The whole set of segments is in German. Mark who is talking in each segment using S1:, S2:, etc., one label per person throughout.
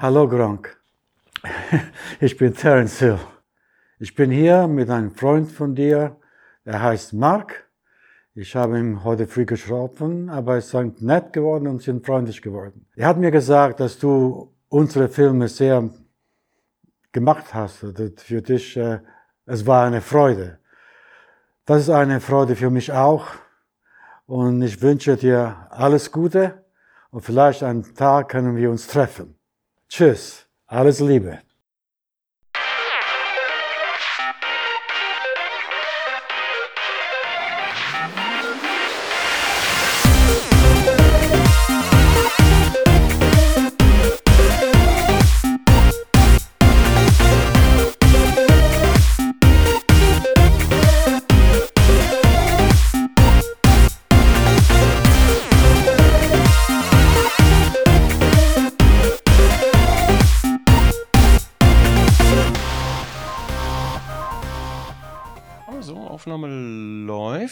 S1: Hallo Gronk, ich bin Terence Hill. Ich bin hier mit einem Freund von dir, der heißt Mark. Ich habe ihm heute früh geschrieben, aber er ist nett geworden und sind freundlich geworden. Er hat mir gesagt, dass du unsere Filme sehr gemacht hast. Für dich, äh, es war eine Freude. Das ist eine Freude für mich auch. Und ich wünsche dir alles Gute und vielleicht einen Tag können wir uns treffen. Tschüss, alles Liebe.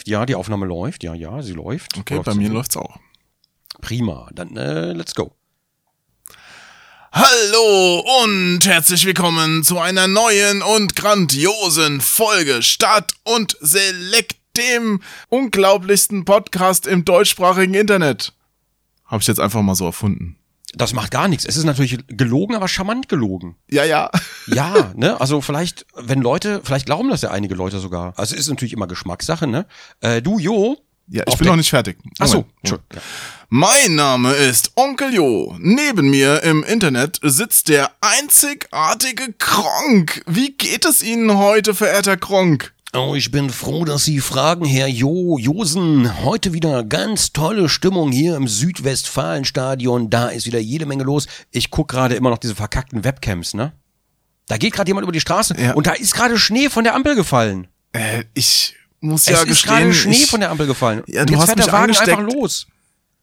S2: Ja, die Aufnahme läuft. Ja, ja, sie läuft.
S3: Okay, bei mir läuft's auch.
S2: Prima. Dann äh, let's go.
S3: Hallo und herzlich willkommen zu einer neuen und grandiosen Folge Start und Select, dem unglaublichsten Podcast im deutschsprachigen Internet. Habe ich jetzt einfach mal so erfunden.
S2: Das macht gar nichts. Es ist natürlich gelogen, aber charmant gelogen.
S3: Ja, ja.
S2: ja, ne? Also vielleicht, wenn Leute, vielleicht glauben das ja einige Leute sogar. Also es ist natürlich immer Geschmackssache, ne? Äh, du, Jo.
S3: Ja, ich bin noch nicht fertig.
S2: Ach so, ja.
S3: Mein Name ist Onkel Jo. Neben mir im Internet sitzt der einzigartige Kronk. Wie geht es Ihnen heute, verehrter Kronk?
S4: Oh, ich bin froh, dass Sie fragen, Herr Jo Josen. Heute wieder ganz tolle Stimmung hier im Südwestfalenstadion. Da ist wieder jede Menge los.
S2: Ich guck gerade immer noch diese verkackten Webcams, ne? Da geht gerade jemand über die Straße ja. und da ist gerade Schnee von der Ampel gefallen.
S3: Äh, ich muss ja es
S2: gestehen. Es ist gerade Schnee ich, von der Ampel gefallen.
S3: Ja, du
S2: jetzt
S3: hast
S2: fährt
S3: mich
S2: der Wagen
S3: angesteckt.
S2: einfach los.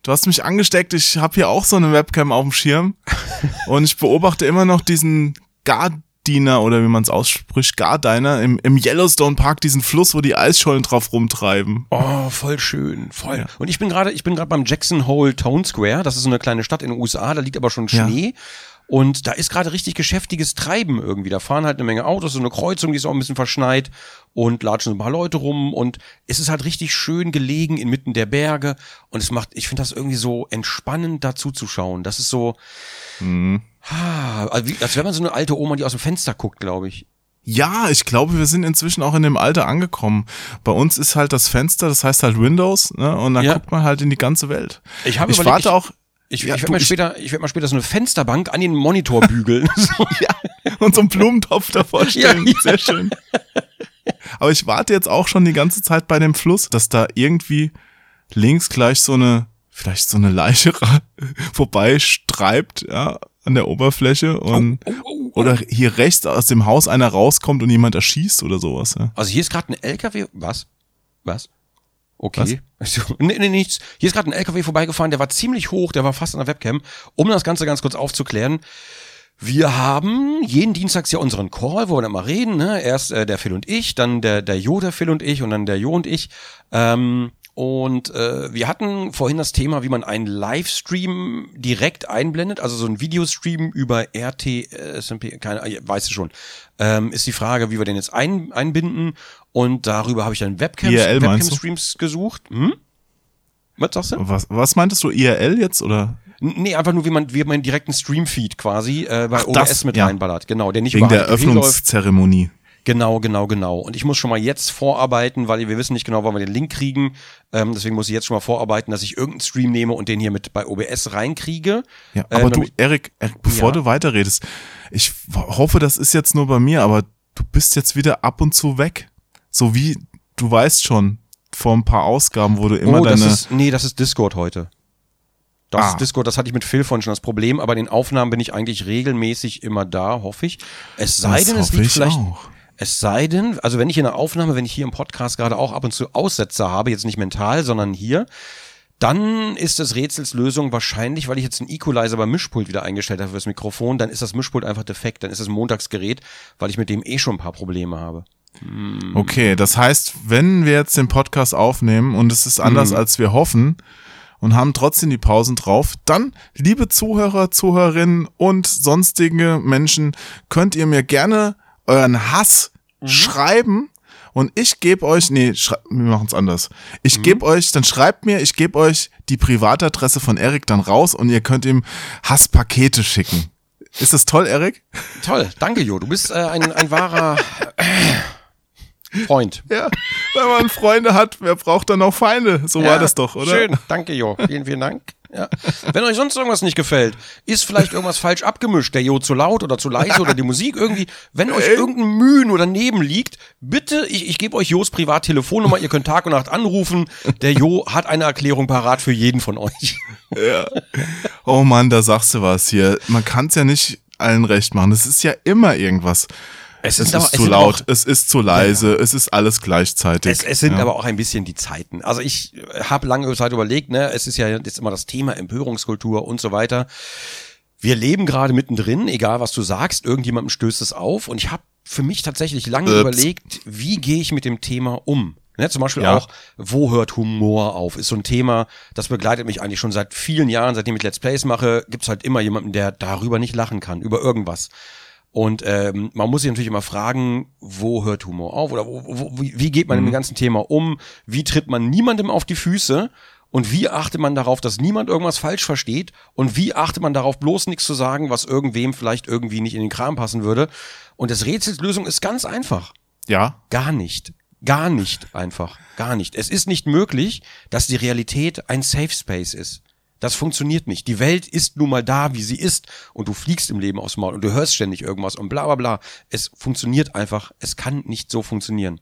S3: Du hast mich angesteckt. Ich habe hier auch so eine Webcam auf dem Schirm und ich beobachte immer noch diesen Guard Gardiner oder wie man es ausspricht, Gardiner im, im Yellowstone Park, diesen Fluss, wo die Eisschollen drauf rumtreiben.
S2: Oh, voll schön, voll. Ja. Und ich bin gerade, ich bin gerade beim Jackson Hole Town Square, das ist so eine kleine Stadt in den USA, da liegt aber schon Schnee. Ja. Und da ist gerade richtig geschäftiges Treiben irgendwie. Da fahren halt eine Menge Autos, so eine Kreuzung, die ist auch ein bisschen verschneit und latschen so ein paar Leute rum und es ist halt richtig schön gelegen inmitten der Berge und es macht, ich finde das irgendwie so entspannend dazu zu schauen. Das ist so, mhm. also wie, als wenn man so eine alte Oma, die aus dem Fenster guckt, glaube ich.
S3: Ja, ich glaube, wir sind inzwischen auch in dem Alter angekommen. Bei uns ist halt das Fenster, das heißt halt Windows, ne? Und dann ja. guckt man halt in die ganze Welt.
S2: Ich, habe ich warte ich, auch ich, ja, ich werde mal später, ich werde mal später so eine Fensterbank an den Monitor bügeln.
S3: so. ja, und so einen Blumentopf davor stellen. Ja. Sehr schön. Aber ich warte jetzt auch schon die ganze Zeit bei dem Fluss, dass da irgendwie links gleich so eine, vielleicht so eine Leiche vorbeistreibt, ja, an der Oberfläche und oh, oh, oh, oder hier rechts aus dem Haus einer rauskommt und jemand erschießt oder sowas. Ja.
S2: Also hier ist gerade ein LKW. Was? Was? Okay. nee, nee, nichts. Hier ist gerade ein LKW vorbeigefahren, der war ziemlich hoch, der war fast an der Webcam. Um das Ganze ganz kurz aufzuklären. Wir haben jeden Dienstags ja unseren Call, wo wir dann mal reden. Ne? Erst äh, der Phil und ich, dann der, der Jo, der Phil und ich und dann der Jo und ich. Ähm, und äh, wir hatten vorhin das Thema, wie man einen Livestream direkt einblendet, also so ein Videostream über RT, äh, SMP, keine, weißt du schon. Ähm, ist die Frage, wie wir den jetzt ein, einbinden. Und darüber habe ich dann Webcams, Webcam-Streams gesucht. Hm?
S3: Was sagst du? Was, was meintest du, IRL jetzt oder?
S2: Nee, einfach nur, wie man, wie man direkten Streamfeed quasi äh, bei Ach, OBS das, mit ja. reinballert. Genau, der nicht
S3: Wegen der Öffnungszeremonie.
S2: Genau, genau, genau. Und ich muss schon mal jetzt vorarbeiten, weil wir wissen nicht genau, wann wir den Link kriegen. Ähm, deswegen muss ich jetzt schon mal vorarbeiten, dass ich irgendeinen Stream nehme und den hier mit bei OBS reinkriege.
S3: Ja, aber ähm, du, Erik, Erik bevor ja. du weiterredest, ich hoffe, das ist jetzt nur bei mir, aber du bist jetzt wieder ab und zu weg. So wie, du weißt schon, vor ein paar Ausgaben, wo du immer oh,
S2: das
S3: deine.
S2: Ist, nee, das ist Discord heute. Das ah. ist Discord, das hatte ich mit Phil vorhin schon das Problem, aber in den Aufnahmen bin ich eigentlich regelmäßig immer da, hoffe ich. Es sei das denn, es liegt vielleicht. Auch. Es sei denn, also wenn ich in der Aufnahme, wenn ich hier im Podcast gerade auch ab und zu Aussetzer habe, jetzt nicht mental, sondern hier, dann ist das Rätsels Lösung wahrscheinlich, weil ich jetzt einen Equalizer beim Mischpult wieder eingestellt habe fürs Mikrofon, dann ist das Mischpult einfach defekt, dann ist es ein Montagsgerät, weil ich mit dem eh schon ein paar Probleme habe.
S3: Hm. Okay, das heißt, wenn wir jetzt den Podcast aufnehmen und es ist anders, hm. als wir hoffen, und haben trotzdem die Pausen drauf, dann, liebe Zuhörer, Zuhörerinnen und sonstige Menschen, könnt ihr mir gerne euren Hass schreiben und ich gebe euch, nee, wir machen es anders. Ich gebe euch, dann schreibt mir, ich gebe euch die Privatadresse von Erik dann raus und ihr könnt ihm Hasspakete schicken. Ist das toll, Erik?
S2: Toll, danke Jo, du bist äh, ein, ein wahrer äh, Freund.
S3: Ja, wenn man Freunde hat, wer braucht dann auch Feinde? So war das doch, oder?
S2: Schön, danke Jo, vielen, vielen Dank. Ja. Wenn euch sonst irgendwas nicht gefällt, ist vielleicht irgendwas falsch abgemischt, der Jo zu laut oder zu leise oder die Musik irgendwie, wenn euch irgendein Mühen oder Neben liegt, bitte, ich, ich gebe euch Jos Privattelefonnummer, ihr könnt Tag und Nacht anrufen, der Jo hat eine Erklärung parat für jeden von euch.
S3: Oh Mann, da sagst du was hier. Man kann es ja nicht allen recht machen. Es ist ja immer irgendwas.
S2: Es
S3: Es
S2: aber-
S3: ist
S2: es
S3: zu
S2: sind
S3: laut,
S2: auch-
S3: es ist zu leise, es ist alles gleichzeitig.
S2: Es, es sind
S3: ja.
S2: aber auch ein bisschen die Zeiten. Also ich habe lange Zeit überlegt, ne, es ist ja jetzt immer das Thema Empörungskultur und so weiter. Wir leben gerade mittendrin, egal was du sagst, irgendjemandem stößt es auf. Und ich habe für mich tatsächlich lange
S3: Ups.
S2: überlegt, wie gehe ich mit dem Thema um? Ne, zum Beispiel
S3: Ja.
S2: auch, wo hört Humor auf? Ist so ein Thema, das begleitet mich eigentlich schon seit vielen Jahren, seitdem ich Let's Plays mache, gibt's halt immer jemanden, der darüber nicht lachen kann, über irgendwas. Und ähm, man muss sich natürlich immer fragen, wo hört Humor auf oder wo, wo, wie, geht man mit dem ganzen Thema um? Wie tritt man niemandem auf die Füße? Und wie achtet man darauf, dass niemand irgendwas falsch versteht? Und wie achtet man darauf, bloß nichts zu sagen, was irgendwem vielleicht irgendwie nicht in den Kram passen würde? Und das Rätselslösung ist ganz einfach.
S3: Ja,
S2: Gar nicht. Gar nicht einfach. Gar nicht. Es ist nicht möglich, dass die Realität ein Safe Space ist. Das funktioniert nicht. Die Welt ist nun mal da, wie sie ist. Und du fliegst im Leben aus dem Maul und du hörst ständig irgendwas und bla bla bla. Es funktioniert einfach. Es kann nicht so funktionieren.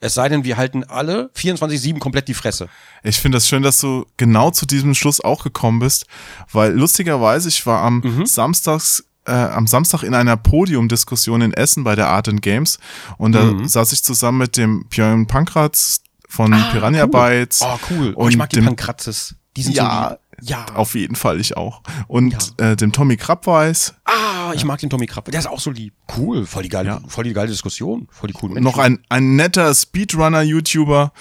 S2: Es sei denn, wir halten alle 24-7 komplett die Fresse.
S3: ich finde das schön, dass du genau zu diesem Schluss auch gekommen bist, weil lustigerweise, ich war am
S2: Mhm.
S3: Samstags äh, am Samstag in einer Podiumdiskussion in Essen bei der Art and Games und da
S2: Mhm.
S3: saß ich zusammen mit dem Björn Pankratz von Piranha
S2: Ah, cool.
S3: Bytes.
S2: Oh, cool. Oh,
S3: Und
S2: ich mag die
S3: dem,
S2: Pankratzes. Die sind
S3: Ja,
S2: so. Ja.
S3: auf jeden Fall, ich auch. Und äh, dem Tommy Krabweis,
S2: Ah, ich mag den Tommy Krapp. Der ist auch so lieb. Cool. Voll die geile,
S3: Ja.
S2: voll die geile Diskussion. Voll die coolen Menschen.
S3: noch ein, ein netter Speedrunner-YouTuber.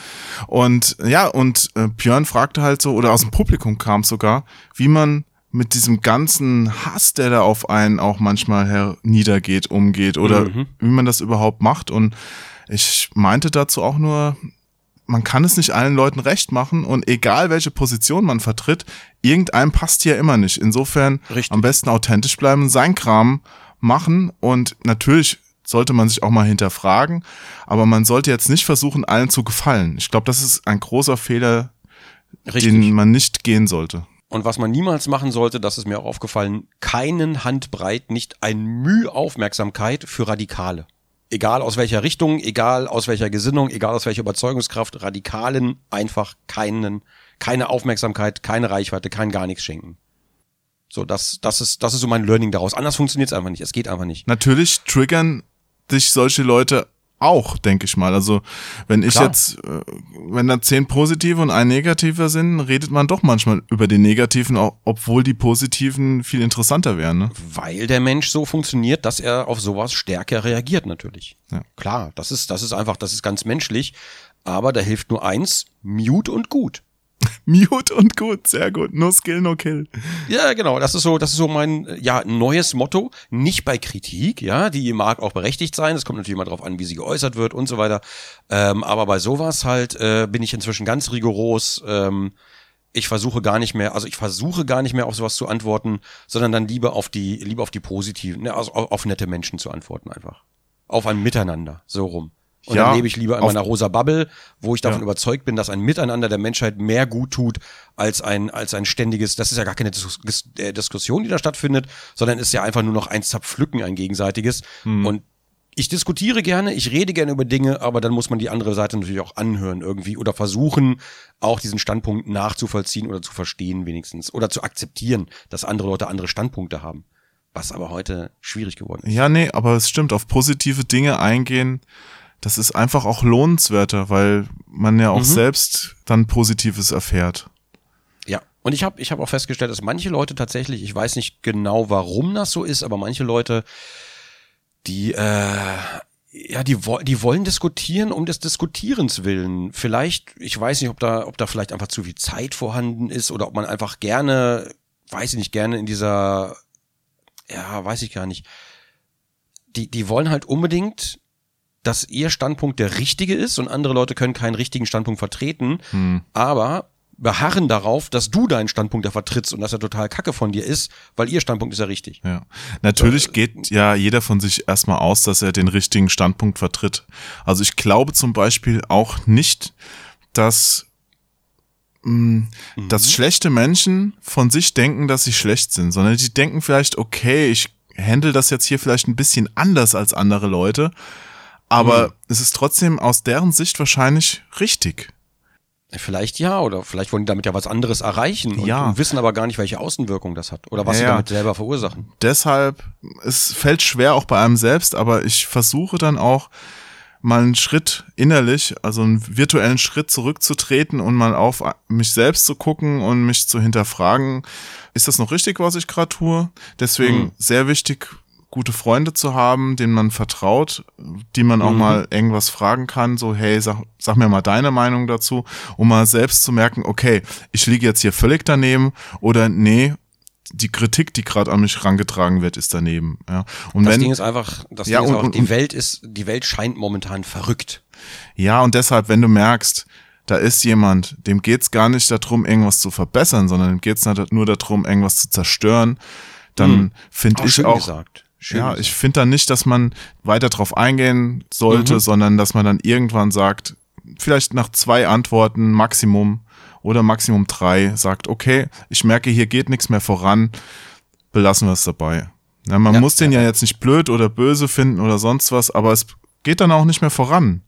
S3: Und ja, und äh, Björn fragte halt so, oder aus dem Publikum kam sogar, wie man mit diesem ganzen Hass, der da auf einen auch manchmal herniedergeht, umgeht oder
S2: Mhm.
S3: wie man das überhaupt macht. Und ich meinte dazu auch nur, man kann es nicht allen Leuten recht machen und egal welche Position man vertritt, irgendeinem passt ja immer nicht. Insofern
S2: Richtig.
S3: am besten authentisch bleiben, sein Kram machen und natürlich sollte man sich auch mal hinterfragen, aber man sollte jetzt nicht versuchen, allen zu gefallen. Ich glaube, das ist ein großer Fehler,
S2: Richtig.
S3: den man nicht gehen sollte.
S2: Und was man niemals machen sollte, das ist mir auch aufgefallen, keinen Handbreit, nicht ein Mühe Aufmerksamkeit für Radikale. Egal aus welcher Richtung, egal aus welcher Gesinnung, egal aus welcher Überzeugungskraft, Radikalen einfach keinen, keine Aufmerksamkeit, keine Reichweite, kein gar nichts schenken. So, das, das ist, das ist so mein Learning daraus. Anders funktioniert es einfach nicht. Es geht einfach nicht.
S3: Natürlich triggern dich solche Leute auch, denke ich mal. Also wenn ich
S2: Klar.
S3: jetzt, äh, wenn da zehn positive und ein negativer sind, redet man doch manchmal über die negativen, obwohl die positiven viel interessanter wären. Ne?
S2: Weil der Mensch so funktioniert, dass er auf sowas stärker reagiert natürlich.
S3: Ja.
S2: Klar, das ist, das ist einfach, das ist ganz menschlich. Aber da hilft nur eins, Mute und gut.
S3: Mute und gut, sehr gut. No skill, no kill.
S2: Ja, genau. Das ist so, das ist so mein ja neues Motto. Nicht bei Kritik, ja, die mag auch berechtigt sein. Es kommt natürlich immer darauf an, wie sie geäußert wird und so weiter. Ähm, aber bei sowas halt äh, bin ich inzwischen ganz rigoros. Ähm, ich versuche gar nicht mehr, also ich versuche gar nicht mehr auf sowas zu antworten, sondern dann lieber auf die, lieber auf die positiven, ne, also auf, auf nette Menschen zu antworten einfach. Auf ein Miteinander, so rum. Und
S3: Ja,
S2: dann lebe ich lieber in meiner rosa Bubble, wo ich davon
S3: Ja.
S2: überzeugt bin, dass ein Miteinander der Menschheit mehr gut tut als ein, als ein ständiges, das ist ja gar keine Dis Dis äh, Diskussion, die da stattfindet, sondern ist ja einfach nur noch ein Zerpflücken, ein gegenseitiges.
S3: Hm.
S2: Und ich diskutiere gerne, ich rede gerne über Dinge, aber dann muss man die andere Seite natürlich auch anhören irgendwie oder versuchen, auch diesen Standpunkt nachzuvollziehen oder zu verstehen wenigstens oder zu akzeptieren, dass andere Leute andere Standpunkte haben. Was aber heute schwierig geworden ist.
S3: Ja, nee, aber es stimmt, auf positive Dinge eingehen, das ist einfach auch lohnenswerter, weil man ja auch
S2: Mhm.
S3: selbst dann Positives erfährt.
S2: Ja, und ich habe ich hab auch festgestellt, dass manche Leute tatsächlich, ich weiß nicht genau, warum das so ist, aber manche Leute, die, äh, ja, die, die wollen diskutieren um des Diskutierens willen. Vielleicht, ich weiß nicht, ob da, ob da vielleicht einfach zu viel Zeit vorhanden ist oder ob man einfach gerne, weiß ich nicht, gerne in dieser, ja, weiß ich gar nicht. Die, die wollen halt unbedingt, dass ihr Standpunkt der richtige ist und andere Leute können keinen richtigen Standpunkt vertreten. Hm. Aber beharren darauf, dass du deinen Standpunkt da vertrittst und dass er total kacke von dir ist, weil ihr Standpunkt ist ja richtig.
S3: Ja. Natürlich äh, geht ja jeder von sich erstmal aus, dass er den richtigen Standpunkt vertritt. Also ich glaube zum Beispiel auch nicht, dass mh, mm, mhm. dass schlechte Menschen von sich denken, dass sie schlecht sind, sondern die denken vielleicht, okay, ich handle das jetzt hier vielleicht ein bisschen anders als andere Leute, aber mhm. es ist trotzdem aus deren Sicht wahrscheinlich richtig.
S2: Vielleicht ja, oder vielleicht wollen die damit ja was anderes erreichen und,
S3: ja.
S2: und wissen aber gar nicht, welche Außenwirkung das hat oder was
S3: ja,
S2: sie damit selber verursachen.
S3: Deshalb, es fällt schwer auch bei einem selbst, aber ich versuche dann auch mal einen Schritt innerlich, also einen virtuellen Schritt zurückzutreten und mal auf mich selbst zu gucken und mich zu hinterfragen, ist das noch richtig, was ich gerade tue? Deswegen mhm. sehr wichtig, gute Freunde zu haben, denen man vertraut, die man auch mhm. mal irgendwas fragen kann, so hey, sag, sag mir mal deine Meinung dazu, um mal selbst zu merken, okay, ich liege jetzt hier völlig daneben oder nee, die Kritik, die gerade an mich rangetragen wird, ist daneben. Ja.
S2: Und das wenn, Ding ist einfach, das ja, Ding ist und, auch, die Welt ist, die Welt scheint momentan verrückt.
S3: Ja, und deshalb, wenn du merkst, da ist jemand, dem geht's gar nicht darum, irgendwas zu verbessern, sondern dem geht's nur darum, irgendwas zu zerstören, dann hm. finde ich auch,
S2: gesagt.
S3: Schön ja, ich finde dann nicht, dass man weiter drauf eingehen sollte, mhm. sondern dass man dann irgendwann sagt, vielleicht nach zwei Antworten Maximum oder Maximum drei, sagt, okay, ich merke, hier geht nichts mehr voran, belassen wir es dabei. Ja, man ja, muss den ja. ja jetzt nicht blöd oder böse finden oder sonst was, aber es geht dann auch nicht mehr voran.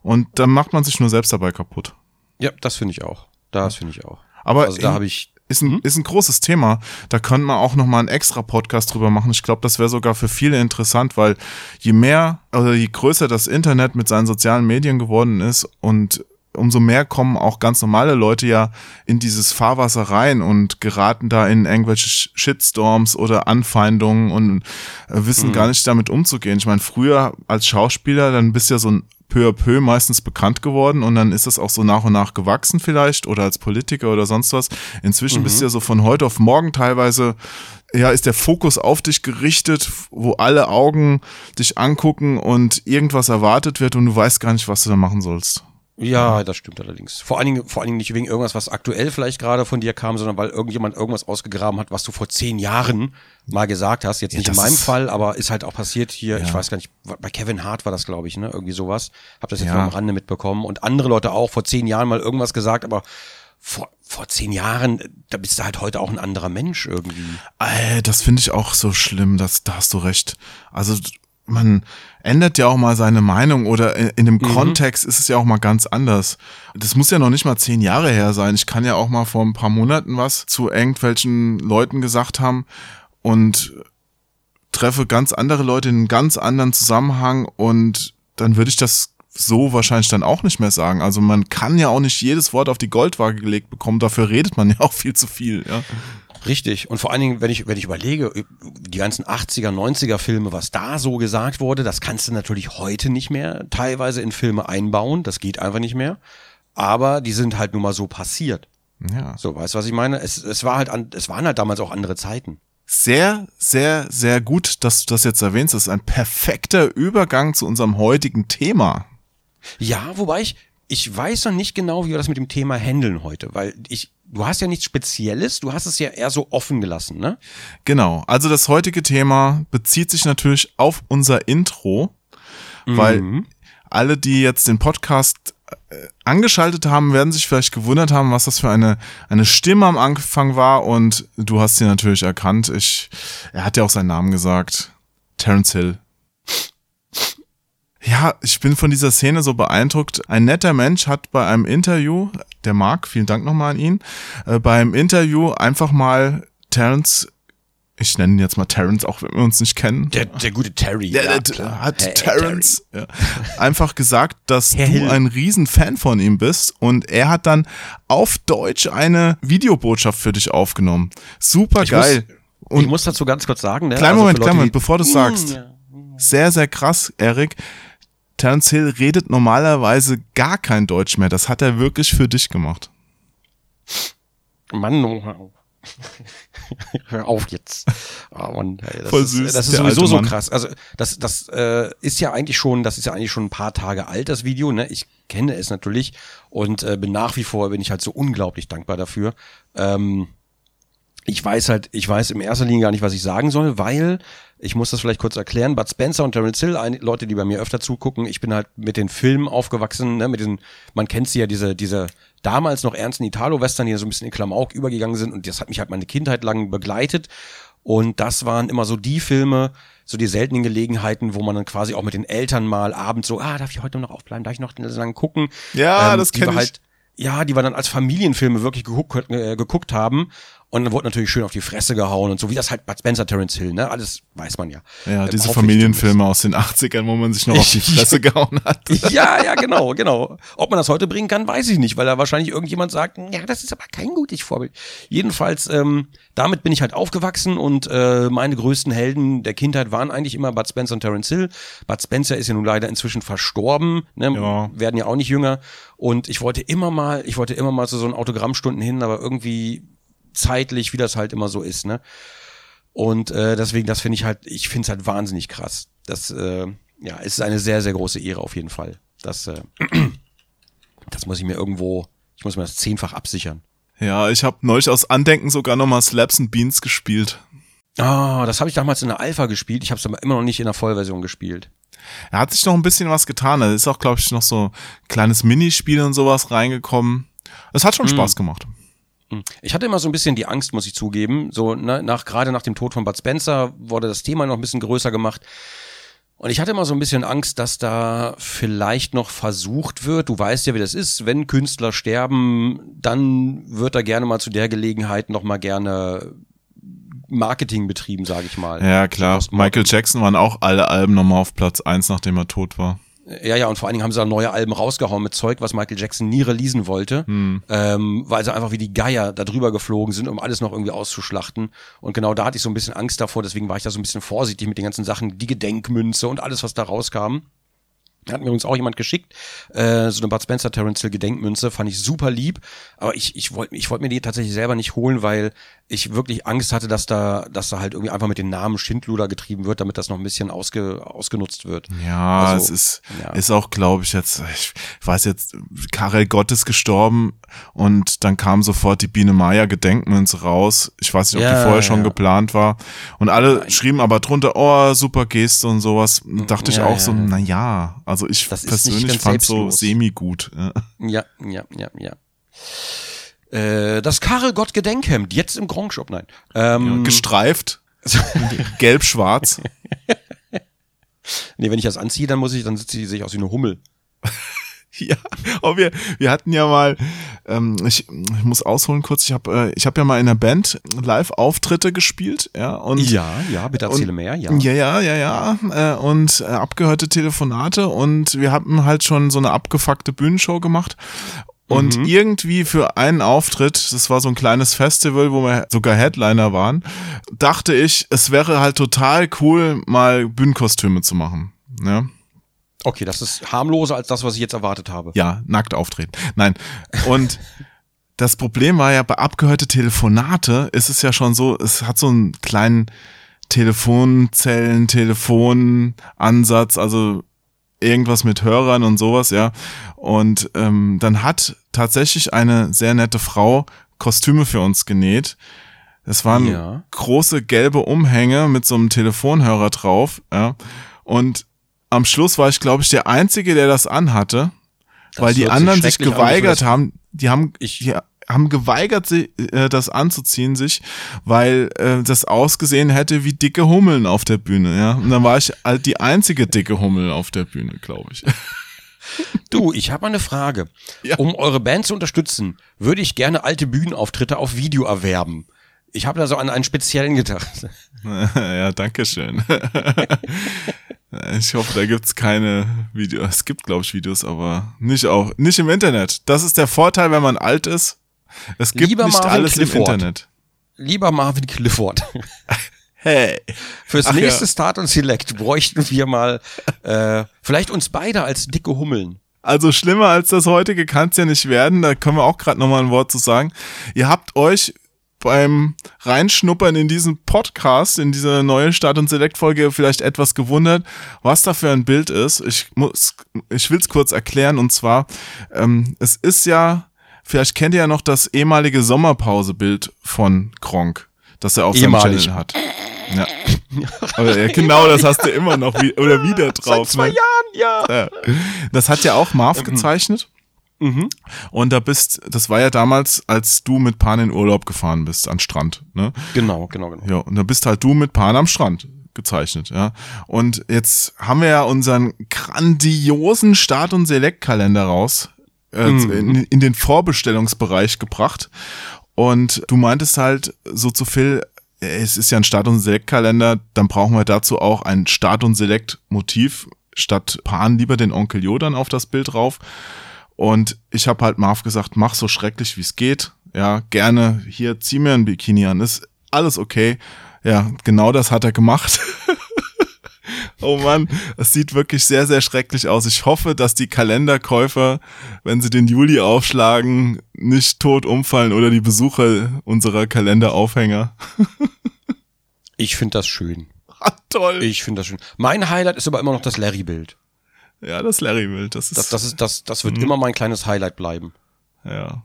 S3: Und dann macht man sich nur selbst dabei kaputt.
S2: Ja, das finde ich auch. Das finde ich auch.
S3: Aber also da habe ich ist ein, mhm. ist ein großes Thema. Da könnte man auch nochmal einen extra Podcast drüber machen. Ich glaube, das wäre sogar für viele interessant, weil je mehr oder je größer das Internet mit seinen sozialen Medien geworden ist und umso mehr kommen auch ganz normale Leute ja in dieses Fahrwasser rein und geraten da in irgendwelche Shitstorms oder Anfeindungen und äh, wissen mhm. gar nicht damit umzugehen. Ich meine, früher als Schauspieler, dann bist du ja so ein peu à peu meistens bekannt geworden und dann ist das auch so nach und nach gewachsen vielleicht oder als Politiker oder sonst was. Inzwischen mhm. bist du ja so von heute auf morgen teilweise ja, ist der Fokus auf dich gerichtet, wo alle Augen dich angucken und irgendwas erwartet wird und du weißt gar nicht, was du da machen sollst.
S2: Ja, das stimmt allerdings. Vor allen Dingen, vor allen Dingen nicht wegen irgendwas, was aktuell vielleicht gerade von dir kam, sondern weil irgendjemand irgendwas ausgegraben hat, was du vor zehn Jahren mal gesagt hast. Jetzt nicht ja, in meinem Fall, aber ist halt auch passiert hier. Ja. Ich weiß gar nicht, bei Kevin Hart war das, glaube ich, ne? Irgendwie sowas. Hab das jetzt ja. am Rande mitbekommen. Und andere Leute auch vor zehn Jahren mal irgendwas gesagt, aber vor, vor zehn Jahren, da bist du halt heute auch ein anderer Mensch irgendwie.
S3: Äh, das finde ich auch so schlimm, das, da hast du recht. Also man ändert ja auch mal seine Meinung oder in, in dem mhm. Kontext ist es ja auch mal ganz anders. Das muss ja noch nicht mal zehn Jahre her sein. Ich kann ja auch mal vor ein paar Monaten was zu irgendwelchen Leuten gesagt haben und treffe ganz andere Leute in einem ganz anderen Zusammenhang und dann würde ich das so wahrscheinlich dann auch nicht mehr sagen. Also man kann ja auch nicht jedes Wort auf die Goldwaage gelegt bekommen, dafür redet man ja auch viel zu viel, ja.
S2: Richtig. Und vor allen Dingen, wenn ich, wenn ich überlege, die ganzen 80er, 90er Filme, was da so gesagt wurde, das kannst du natürlich heute nicht mehr teilweise in Filme einbauen. Das geht einfach nicht mehr. Aber die sind halt nun mal so passiert.
S3: Ja.
S2: So, weißt du, was ich meine? Es, es war halt, an, es waren halt damals auch andere Zeiten.
S3: Sehr, sehr, sehr gut, dass du das jetzt erwähnst. Das ist ein perfekter Übergang zu unserem heutigen Thema.
S2: Ja, wobei ich, ich weiß noch nicht genau, wie wir das mit dem Thema handeln heute, weil ich, du hast ja nichts Spezielles, du hast es ja eher so offen gelassen, ne?
S3: Genau. Also das heutige Thema bezieht sich natürlich auf unser Intro, mhm. weil alle, die jetzt den Podcast äh, angeschaltet haben, werden sich vielleicht gewundert haben, was das für eine, eine Stimme am Anfang war und du hast sie natürlich erkannt. Ich, er hat ja auch seinen Namen gesagt. Terence Hill. Ja, ich bin von dieser Szene so beeindruckt. Ein netter Mensch hat bei einem Interview, der Marc, vielen Dank nochmal an ihn, äh, beim Interview einfach mal Terence ich nenne ihn jetzt mal Terence, auch wenn wir uns nicht kennen.
S2: Der, der gute Terry.
S3: Der, der ja, hat hey, Terence Ja, einfach gesagt, dass du ein Riesenfan von ihm bist und er hat dann auf Deutsch eine Videobotschaft für dich aufgenommen. Super ich geil.
S2: Muss, und ich muss dazu ganz kurz sagen,
S3: ne? Kleinen also Moment, kleinen Moment, bevor du sagst. Ja. Sehr, sehr krass, Erik Terence Hill redet normalerweise gar kein Deutsch mehr. Das hat er wirklich für dich gemacht.
S2: Mann, oh, hör auf jetzt. Oh Mann, ey, das
S3: Voll
S2: ist,
S3: süß,
S2: das ist sowieso so krass. Also das, das äh, ist ja eigentlich schon, das ist ja eigentlich schon ein paar Tage alt, das Video. Ne? Ich kenne es natürlich und äh, bin nach wie vor bin ich halt so unglaublich dankbar dafür. Ähm, ich weiß halt, ich weiß im erster Linie gar nicht, was ich sagen soll, weil ich muss das vielleicht kurz erklären. Bud Spencer und Terence Hill, ein, Leute, die bei mir öfter zugucken, ich bin halt mit den Filmen aufgewachsen, ne, mit den, man kennt sie ja, diese, diese damals noch ernsten Italo-Western, die ja so ein bisschen in Klamauk übergegangen sind und das hat mich halt meine Kindheit lang begleitet. Und das waren immer so die Filme, so die seltenen Gelegenheiten, wo man dann quasi auch mit den Eltern mal abends so, ah, darf ich heute noch aufbleiben, darf ich noch lang gucken?
S3: Ja, das
S2: die
S3: kenn
S2: wir
S3: ich.
S2: Halt, ja, die wir dann als Familienfilme wirklich geguckt, äh, geguckt haben. Und dann wurde natürlich schön auf die Fresse gehauen und so, wie das halt Bud Spencer, Terence Hill, ne? Alles weiß man ja.
S3: Ja,
S2: Ähm,
S3: diese Familienfilme aus den 80ern, wo man sich noch auf die Fresse gehauen hat.
S2: Ja, ja, genau, genau. Ob man das heute bringen kann, weiß ich nicht, weil da wahrscheinlich irgendjemand sagt, ja, das ist aber kein gutes Vorbild. Jedenfalls, ähm, damit bin ich halt aufgewachsen und äh, meine größten Helden der Kindheit waren eigentlich immer Bud Spencer und Terence Hill. Bud Spencer ist ja nun leider inzwischen verstorben, ne?
S3: Ja.
S2: werden ja auch nicht jünger. Und ich wollte immer mal, ich wollte immer mal zu so einen Autogrammstunden hin, aber irgendwie zeitlich, wie das halt immer so ist, ne? Und äh, deswegen, das finde ich halt, ich finde es halt wahnsinnig krass. Das, äh, ja, es ist eine sehr, sehr große Ehre auf jeden Fall. Das, äh, das muss ich mir irgendwo, ich muss mir das zehnfach absichern.
S3: Ja, ich habe neulich aus Andenken sogar nochmal Slaps and Beans gespielt.
S2: Ah, das habe ich damals in der Alpha gespielt. Ich habe es aber immer noch nicht in der Vollversion gespielt.
S3: Er hat sich noch ein bisschen was getan. Da ist auch, glaube ich, noch so ein kleines Minispiel und sowas reingekommen. Es hat schon Spaß gemacht.
S2: Hm. Ich hatte immer so ein bisschen die Angst, muss ich zugeben. So ne, nach gerade nach dem Tod von Bud Spencer wurde das Thema noch ein bisschen größer gemacht. Und ich hatte immer so ein bisschen Angst, dass da vielleicht noch versucht wird. Du weißt ja, wie das ist. Wenn Künstler sterben, dann wird da gerne mal zu der Gelegenheit noch mal gerne Marketing betrieben, sage ich mal.
S3: Ja, klar. Michael Jackson waren auch alle Alben nochmal auf Platz eins, nachdem er tot war.
S2: Ja, ja, und vor allen Dingen haben sie da neue Alben rausgehauen mit Zeug, was Michael Jackson nie releasen wollte,
S3: Hm.
S2: ähm, weil sie einfach wie die Geier da drüber geflogen sind, um alles noch irgendwie auszuschlachten. Und genau da hatte ich so ein bisschen Angst davor, deswegen war ich da so ein bisschen vorsichtig mit den ganzen Sachen, die Gedenkmünze und alles, was da rauskam. Hat mir übrigens auch jemand geschickt, äh, so eine Bud Spencer Terence Hill Gedenkmünze, fand ich super lieb, aber ich, ich wollte ich wollte mir die tatsächlich selber nicht holen, weil ich wirklich Angst hatte, dass da, dass da halt irgendwie einfach mit den Namen Schindluder getrieben wird, damit das noch ein bisschen ausge, ausgenutzt wird.
S3: Ja,
S2: Also,
S3: es ist,
S2: ja.
S3: ist auch, glaube ich, jetzt, ich weiß jetzt, Karel Gott ist gestorben und dann kam sofort die Biene Meier Gedenkmünze raus. Ich weiß nicht, ob die
S2: Ja,
S3: vorher schon
S2: ja.
S3: geplant war. Und alle schrieben aber drunter, oh, super Geste und sowas. Und dachte ich auch so, na ja, also ich
S2: Das
S3: persönlich fand so semi-gut. Ja.
S2: Ja, ja, ja, ja. Äh, das Karel Gott Gedenkhemd, jetzt im Gronk Shop, nein. Ähm,
S3: Gestreift, gelb-schwarz.
S2: nee, wenn ich das anziehe, dann muss ich, dann sitze ich, sehe ich aus wie eine Hummel.
S3: Ja, aber wir, wir hatten ja mal, ähm, ich, ich muss ausholen kurz, ich habe äh, ich hab ja mal in einer Band Live-Auftritte gespielt, ja, und
S2: Ja, ja, bitte erzähle
S3: und,
S2: mehr, ja.
S3: Ja, ja, ja, ja. Äh, und äh, abgehörte Telefonate und wir hatten halt schon so eine abgefuckte Bühnenshow gemacht. Und
S2: Mhm.
S3: irgendwie für einen Auftritt, das war so ein kleines Festival, wo wir sogar Headliner waren, dachte ich, es wäre halt total cool, mal Bühnenkostüme zu machen. Ja,
S2: Okay, das ist harmloser als das, was ich jetzt erwartet habe.
S3: ja nackt auftreten. Nein. Und das Problem war ja, bei abgehörte Telefonate ist es ja schon so, es hat so einen kleinen Telefonzellen, Telefonansatz, also irgendwas mit Hörern und sowas, ja. Und ähm, dann hat tatsächlich eine sehr nette Frau Kostüme für uns genäht. Es waren
S2: Ja.
S3: große gelbe Umhänge mit so einem Telefonhörer drauf, ja. Und am Schluss war ich, glaube ich, der Einzige, der das anhatte,
S2: Das
S3: weil die
S2: sich
S3: anderen sich
S2: an,
S3: geweigert
S2: wir
S3: haben. Die haben,
S2: Ich-
S3: die haben geweigert, sie, äh, das anzuziehen sich, weil äh, das ausgesehen hätte wie dicke Hummeln auf der Bühne, ja. Und dann war ich halt die einzige dicke Hummel auf der Bühne, glaube ich.
S2: Du, ich habe mal eine Frage.
S3: Ja.
S2: Um eure Band zu unterstützen, würde ich gerne alte Bühnenauftritte auf Video erwerben. Ich habe da so an einen speziellen gedacht.
S3: ja, danke schön. Ich hoffe, da gibt's keine Videos. Es gibt, glaube ich, Videos, aber nicht auch, nicht im Internet. Das ist der Vorteil, wenn man alt ist. Es gibt
S2: Lieber
S3: nicht
S2: Marvin
S3: alles
S2: Clifford.
S3: im Internet.
S2: Lieber Marvin Clifford.
S3: Hey.
S2: Fürs
S3: Ach
S2: nächste
S3: ja.
S2: Start und Select bräuchten wir mal äh, vielleicht uns beide als dicke Hummeln.
S3: Also schlimmer als das heutige kann es ja nicht werden. Da können wir auch gerade nochmal ein Wort zu sagen. Ihr habt euch beim Reinschnuppern in diesen Podcast, in diese neue Start- und Select-Folge vielleicht etwas gewundert, was da für ein Bild ist. Ich muss, ich will es kurz erklären und zwar, ähm, es ist ja, vielleicht kennt ihr ja noch das ehemalige Sommerpause-Bild von Kronk, das er auf
S2: Ehemalig.
S3: seinem Channel hat. Ja. Aber ja, genau, das hast du immer noch wie, oder wieder drauf.
S2: Seit zwei
S3: ne?
S2: Jahren, ja.
S3: Ja. Das hat ja auch Marv gezeichnet. Und da bist, das war ja damals, als du mit Pan in Urlaub gefahren bist, an Strand, ne?
S2: Genau, genau, genau.
S3: Ja, und da bist halt du mit Pan am Strand gezeichnet, ja. Und jetzt haben wir ja unseren grandiosen Start- und Select-Kalender raus, äh, in, in den Vorbestellungsbereich gebracht. Und du meintest halt so zu Phil, es ist ja ein Start- und Select-Kalender, dann brauchen wir dazu auch ein Start- und Select-Motiv, statt Pan lieber den Onkel Jo dann auf das Bild drauf. Und ich habe halt Marv gesagt, mach so schrecklich wie es geht. Ja, gerne hier zieh mir ein Bikini an, ist alles okay. Ja, genau das hat er gemacht. oh Mann, es sieht wirklich sehr, sehr schrecklich aus. Ich hoffe, dass die Kalenderkäufer, wenn sie den Juli aufschlagen, nicht tot umfallen oder die Besucher unserer Kalenderaufhänger.
S2: Ich finde das schön.
S3: Ah, toll.
S2: Ich finde das schön. Mein Highlight ist aber immer noch das Larry-Bild.
S3: Ja, das Larry-Bild, das ist,
S2: Das, das, ist, das, das wird
S3: Mhm.
S2: immer mein kleines Highlight bleiben.
S3: Ja.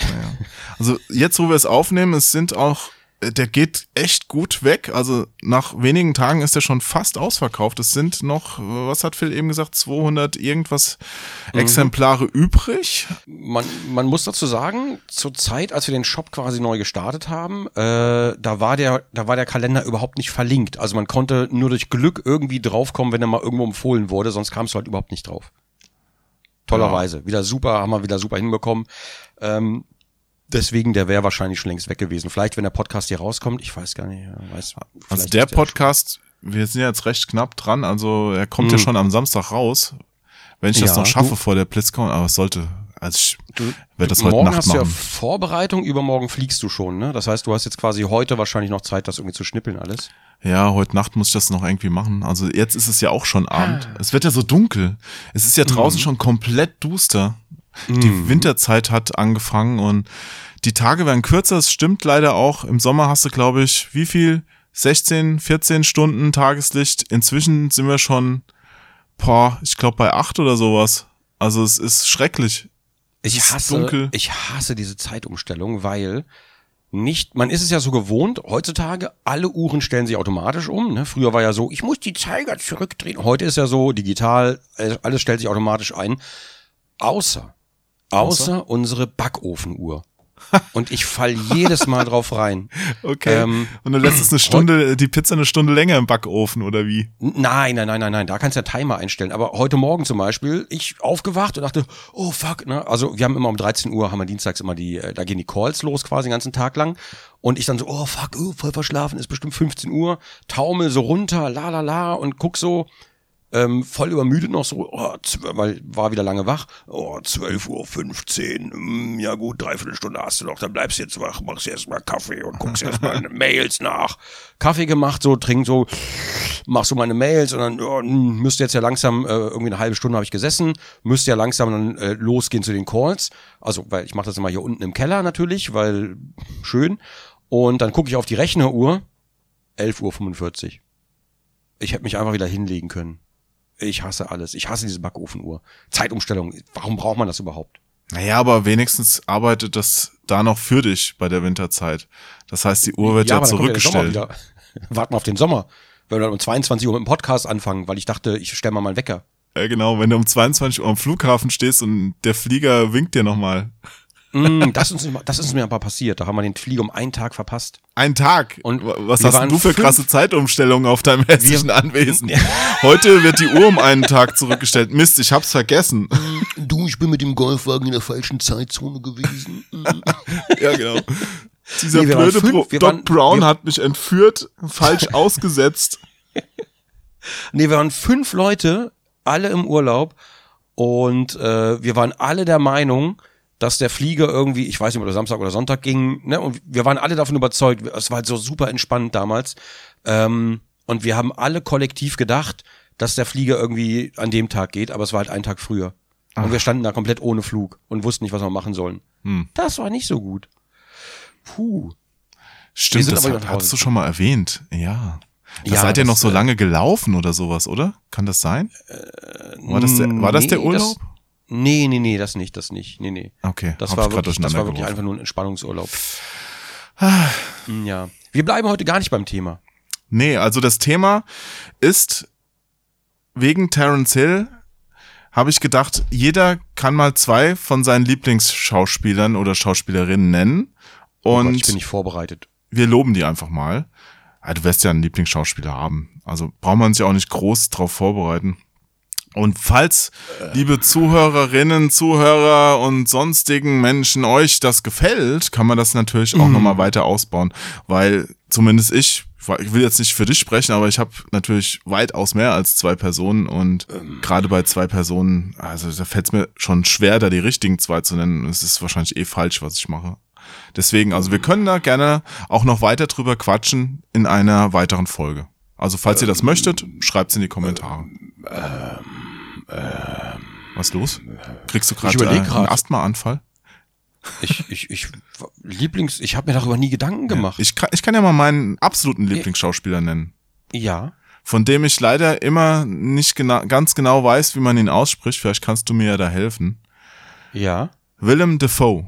S3: ja. Also jetzt, wo wir es aufnehmen, es sind auch, der geht echt gut weg. Also nach wenigen Tagen ist der schon fast ausverkauft. Es sind noch, was hat Phil eben gesagt, 200 irgendwas Exemplare übrig.
S2: Man, man muss dazu sagen, zur Zeit, als wir den Shop quasi neu gestartet haben, äh, da war der, da war der Kalender überhaupt nicht verlinkt. Also man konnte nur durch Glück irgendwie draufkommen, wenn er mal irgendwo empfohlen wurde, sonst kamst du halt überhaupt nicht drauf. Tollerweise. Wieder super, haben wir wieder super hinbekommen. Ähm, deswegen, der wäre wahrscheinlich schon längst weg gewesen. Vielleicht, wenn der Podcast hier rauskommt, ich weiß gar nicht. Weiß,
S3: Also der
S2: ist
S3: Podcast, wir sind jetzt recht knapp dran. Also er kommt ja schon am Samstag raus. Wenn ich das
S2: Mhm. Ja,
S3: noch schaffe
S2: du-
S3: vor der BlizzCon, aber es sollte, also ich werde das heute
S2: Morgen
S3: Nacht
S2: hast du ja
S3: machen.
S2: Vorbereitung, übermorgen fliegst du schon, ne? Das heißt, du hast jetzt quasi heute wahrscheinlich noch Zeit, das irgendwie zu schnippeln alles.
S3: Ja, heute Nacht muss ich das noch irgendwie machen. Also jetzt ist es ja auch schon Abend. Es wird ja so dunkel. Es ist ja draußen schon komplett duster. Die Winterzeit hat angefangen und die Tage werden kürzer. Es stimmt leider auch. Im Sommer hast du, glaube ich, wie viel? 16, 14 Stunden Tageslicht. Inzwischen sind wir schon, boah, ich glaube bei acht oder sowas. Also es ist schrecklich.
S2: Ich hasse,
S3: dunkel.
S2: ich hasse diese Zeitumstellung, weil nicht, man ist es ja so gewohnt, heutzutage, alle Uhren stellen sich automatisch um. Ne? Früher war ja so, ich muss die Zeiger zurückdrehen. Heute ist ja so, digital, äh, alles stellt sich automatisch ein. Außer, außer, unsere Backofenuhr. Und ich fall jedes Mal drauf rein.
S3: Okay.
S2: Ähm,
S3: und du lässt es eine Stunde, die Pizza eine Stunde länger im Backofen oder wie?
S2: Nein, nein, nein, nein, nein, da kannst du ja Timer einstellen. Aber heute Morgen zum Beispiel, ich aufgewacht und dachte, oh fuck, ne? Also wir haben immer um 13 Uhr, haben wir dienstags immer die, äh, da gehen die Calls los quasi den ganzen Tag lang. Und ich dann so, oh fuck, oh, voll verschlafen, ist bestimmt 15 Uhr, taumel so runter, la la la und guck so, ähm, voll übermüdet noch so, oh, weil war wieder lange wach. Oh, 12 Uhr 15, mm, ja gut, dreiviertel Stunde hast du noch, dann bleibst du jetzt wach, machst erst mal Kaffee und guckst erst mal Mails nach. Kaffee gemacht, so, trink so, machst du meine Mails und dann ja, hm, müsste jetzt ja langsam, äh, irgendwie eine halbe Stunde habe ich gesessen, müsste ja langsam dann äh, losgehen zu den Calls. Also, weil ich mache das immer hier unten im Keller natürlich, weil schön. Und dann gucke ich auf die Rechneruhr, 11.45 Uhr. Ich hätte mich einfach wieder hinlegen können. Ich hasse alles. Ich hasse diese Backofenuhr. Zeitumstellung. Warum braucht man das überhaupt?
S3: Naja, aber wenigstens arbeitet das da noch für dich bei der Winterzeit. Das heißt, die Uhr wird ja,
S2: Sommer
S3: zurückgestellt.
S2: wieder. Warten wir auf den Sommer. Wenn wir dann um 22 Uhr mit dem Podcast anfangen, weil ich dachte, ich stelle mal meinen Wecker.
S3: Ja, genau, wenn du um 22 Uhr am Flughafen stehst und der Flieger winkt dir nochmal.
S2: Mm, das, ist, uns- das ist mir aber passiert. Da haben wir den Flieger um einen Tag verpasst.
S3: Ein Tag.
S2: Und
S3: was
S2: wir
S3: hast du für
S2: fünf-
S3: krasse Zeitumstellungen auf deinem hässlichen Anwesen? Heute wird die Uhr um einen Tag zurückgestellt. Mist, ich hab's vergessen.
S4: Du, ich bin mit dem Golfwagen in der falschen Zeitzone gewesen.
S3: ja, genau. Dieser
S2: Nee, wir
S3: blöde
S2: fünf, wir
S3: Doc
S2: waren-
S3: Brown
S2: wir-
S3: hat mich entführt, falsch ausgesetzt.
S2: Nee, wir waren fünf Leute, alle im Urlaub. Und äh, wir waren alle der Meinung, dass der Flieger irgendwie, ich weiß nicht, ob der Samstag oder Sonntag ging, ne? Und wir waren alle davon überzeugt, es war halt so super entspannt damals. Ähm, und wir haben alle kollektiv gedacht, dass der Flieger irgendwie an dem Tag geht, aber es war halt einen Tag früher. Und wir standen da komplett ohne Flug und wussten nicht, was wir machen sollen.
S3: Hm.
S2: Das war nicht so gut. Puh.
S3: Stimmt, das hat, hast du schon mal erwähnt. Ja. Da
S2: Ja,
S3: seid ihr
S2: das,
S3: noch so
S2: äh,
S3: lange gelaufen oder sowas, oder? Kann das sein? war das der, war das der
S2: Nee,
S3: Urlaub?
S2: Nee, nee, nee, das nicht, das nicht. Nee, nee.
S3: okay,
S2: Das war wirklich, das war wirklich einfach nur ein Entspannungsurlaub. Hm, ja. Wir bleiben heute gar nicht beim Thema.
S3: Nee, also das Thema ist wegen Terence Hill habe ich gedacht, jeder kann mal zwei von seinen Lieblingsschauspielern oder Schauspielerinnen nennen
S2: Oh
S3: und
S2: Gott, ich bin nicht vorbereitet.
S3: wir loben die einfach mal. Ja, du wirst ja einen Lieblingsschauspieler haben. Also braucht man sich auch nicht groß drauf vorbereiten. Und falls, liebe Zuhörerinnen, Zuhörer und sonstigen Menschen euch das gefällt, kann man das natürlich auch nochmal weiter ausbauen. Weil zumindest ich, ich will jetzt nicht für dich sprechen, aber ich habe natürlich weitaus mehr als zwei Personen und gerade bei zwei Personen, also da fällt es mir schon schwer, da die richtigen zwei zu nennen. Es ist wahrscheinlich eh falsch, was ich mache. Deswegen, also wir können da gerne auch noch weiter drüber quatschen in einer weiteren Folge. Also falls ihr das möchtet, schreibt's in die Kommentare. Was los? Kriegst du gerade äh, einen Asthmaanfall?
S2: Ich, ich, ich, Lieblings, ich habe mir darüber nie Gedanken gemacht.
S3: Ich kann, ich kann ja mal meinen absoluten Lieblingsschauspieler nennen,
S2: ja.
S3: von dem ich leider immer nicht gena ganz genau weiß, wie man ihn ausspricht. Vielleicht kannst du mir ja da helfen.
S2: Ja.
S3: Willem Dafoe.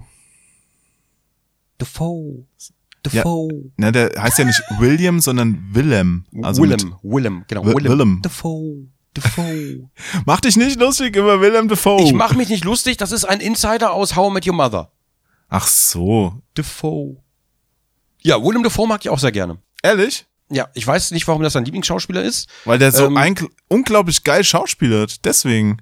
S2: Defoe.
S3: Ja.
S2: Defoe.
S3: Na, der heißt ja nicht William, sondern Willem. Also
S2: Willem, Willem, genau.
S3: Wi-
S2: Willem.
S3: Willem.
S2: Defoe. Defoe.
S3: Mach dich nicht lustig über Willem Dafoe.
S2: Ich mach mich nicht lustig, das ist ein Insider aus How I Met Your Mother.
S3: Ach so.
S2: Defoe. Ja, Willem Defoe mag ich auch sehr gerne.
S3: Ehrlich?
S2: Ja, ich weiß nicht, warum das dein Lieblingsschauspieler ist.
S3: Weil der so
S2: Ähm,
S3: ein, unglaublich geil schauspielert. Deswegen.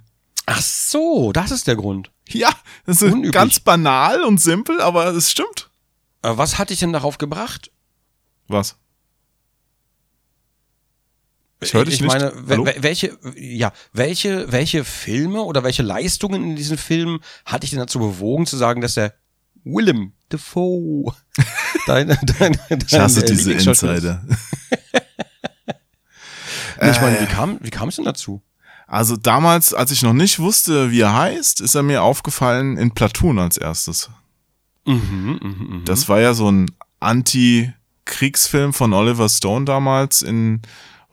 S2: Ach so, das ist der Grund.
S3: Ja, das ist
S2: Unüblich.
S3: ganz banal und simpel, aber es stimmt.
S2: Äh, was hat dich denn darauf gebracht?
S3: Was? Ich höre dich
S2: ich
S3: nicht.
S2: meine, we- welche, ja, welche, welche Filme oder welche Leistungen in diesen Filmen hat dich denn dazu bewogen zu sagen, dass der Willem Dafoe dein, dein, dein
S3: ich hasse
S2: äh,
S3: diese? Insider.
S2: Nee, Ich meine, wie kam, wie kam es denn dazu?
S3: Also damals, als ich noch nicht wusste, wie er heißt, ist er mir aufgefallen in Platoon als erstes.
S2: Mhm, mhm, mhm.
S3: Das war ja so ein Anti-Kriegsfilm von Oliver Stone damals in,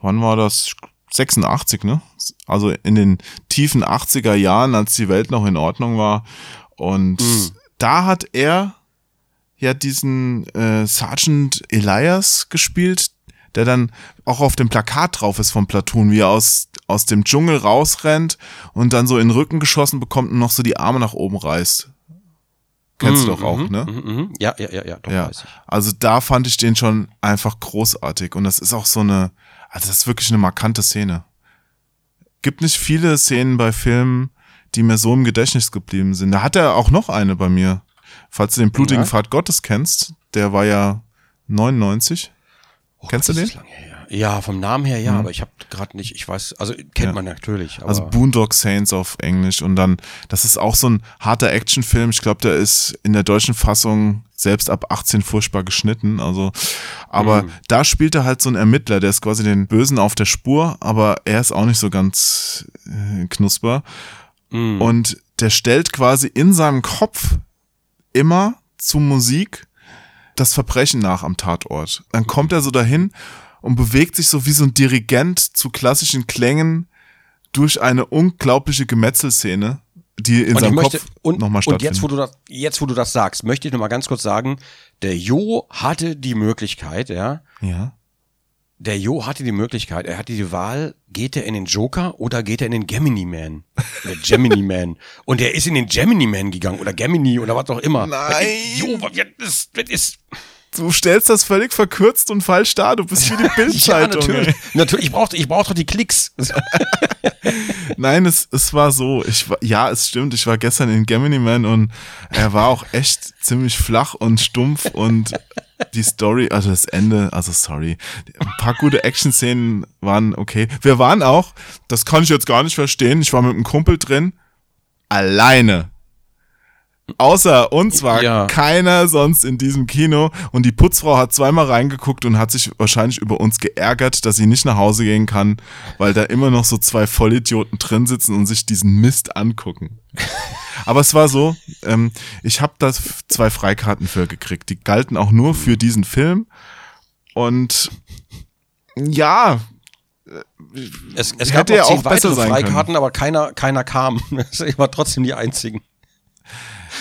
S3: wann war das? 86, ne? Also in den tiefen 80er Jahren, als die Welt noch in Ordnung war. Und
S2: Mhm.
S3: da hat er ja diesen äh, Sergeant Elias gespielt, der dann auch auf dem Plakat drauf ist vom Platoon, wie er aus, aus dem Dschungel rausrennt und dann so in den Rücken geschossen bekommt und noch so die Arme nach oben reißt. Kennst du doch auch, ne?
S2: Mhm, mhm. Ja, ja, ja, ja, doch
S3: Ja, also da fand ich den schon einfach großartig und das ist auch so eine, also das ist wirklich eine markante Szene. Gibt nicht viele Szenen bei Filmen, die mir so im Gedächtnis geblieben sind. Da hat er auch noch eine bei mir. Falls du den blutigen
S2: Ja.
S3: Pfad Gottes kennst, der war ja 99.
S2: Oh
S3: Kennst du den?
S2: ist lange her. Ja, vom Namen her ja, aber ich habe gerade nicht, ich weiß, also kennt
S3: Ja.
S2: man natürlich, aber
S3: Also Boondock Saints auf Englisch und dann, das ist auch so ein harter Actionfilm. Ich glaube, der ist in der deutschen Fassung selbst ab 18 furchtbar geschnitten. Also, aber da spielt er halt so ein Ermittler, der ist quasi den Bösen auf der Spur, aber er ist auch nicht so ganz äh, knusper.
S2: Mhm.
S3: Und der stellt quasi in seinem Kopf immer zu Musik das Verbrechen nach am Tatort. Dann kommt er so dahin und bewegt sich so wie so ein Dirigent zu klassischen Klängen durch eine unglaubliche Gemetzelszene, die in
S2: und
S3: seinem
S2: möchte,
S3: Kopf
S2: und,
S3: nochmal
S2: und
S3: stattfindet.
S2: jetzt, wo du das, jetzt, wo du das sagst, möchte ich noch mal ganz kurz sagen, der Jo hatte die Möglichkeit, ja,
S3: ja.
S2: der Jo hatte die Möglichkeit, er hatte die Wahl, geht er in den Joker oder geht er in den Gemini Man? Oder Gemini Man. Und er ist in den Gemini Man gegangen oder Gemini oder was auch immer.
S3: Nein.
S2: Jo, was das, das ist,
S3: Du stellst das völlig verkürzt und falsch dar. Du bist wie die
S2: ja,
S3: Bildzeitung.
S2: natürlich.
S3: ey.
S2: natürlich. Ich brauchte, ich brauchte doch die Klicks.
S3: Nein, es, es war so. Ich war, ja, es stimmt. Ich war gestern in Gemini Man und er war auch echt ziemlich flach und stumpf und die Story, also das Ende, also sorry. Ein paar gute Action-Szenen waren okay. Wir waren auch, das kann ich jetzt gar nicht verstehen. Ich war mit einem Kumpel drin, alleine. Außer uns war
S2: Ja.
S3: keiner sonst in diesem Kino und die Putzfrau hat zweimal reingeguckt und hat sich wahrscheinlich über uns geärgert, dass sie nicht nach Hause gehen kann, weil da immer noch so zwei Vollidioten drin sitzen und sich diesen Mist angucken. Aber es war so, ähm, ich habe da zwei Freikarten für gekriegt. Die galten auch nur für diesen Film. Und ja,
S2: Es, es gab
S3: ja auch besser
S2: weitere Freikarten, aber keiner, keiner kam. Ich war trotzdem die einzigen.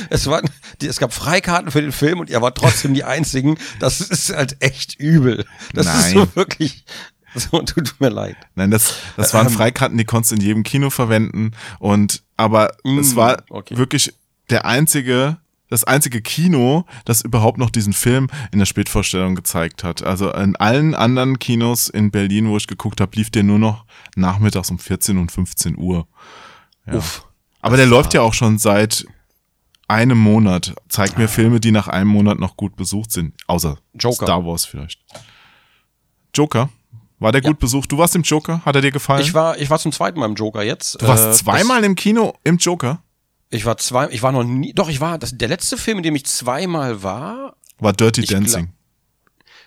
S2: Es, war, die, es gab Freikarten für den Film und ihr wart trotzdem die einzigen. Das ist halt echt übel. Das ist
S3: Nein.
S2: so wirklich. So, tut mir leid.
S3: Nein, das, das waren
S2: Ähm.
S3: Freikarten, die konntest du in jedem Kino verwenden. Und aber es
S2: Mm,
S3: war
S2: okay.
S3: wirklich der einzige, das einzige Kino, das überhaupt noch diesen Film in der Spätvorstellung gezeigt hat. Also in allen anderen Kinos in Berlin, wo ich geguckt habe, lief der nur noch nachmittags um 14 und 15 Uhr. Ja.
S2: Uff.
S3: Aber der läuft ja auch schon seit einem Monat. Zeigt mir Filme, die nach einem Monat noch gut besucht sind. Außer
S2: Joker.
S3: Star Wars vielleicht. Joker? War der gut besucht? Du warst im Joker? Hat er dir gefallen?
S2: Ich war, ich war zum zweiten Mal im Joker jetzt.
S3: du warst
S2: Äh,
S3: zweimal im Kino im Joker?
S2: Ich war zwei, ich war noch nie, doch, ich war, das, der letzte Film, in dem ich zweimal war,
S3: War Dirty Dancing.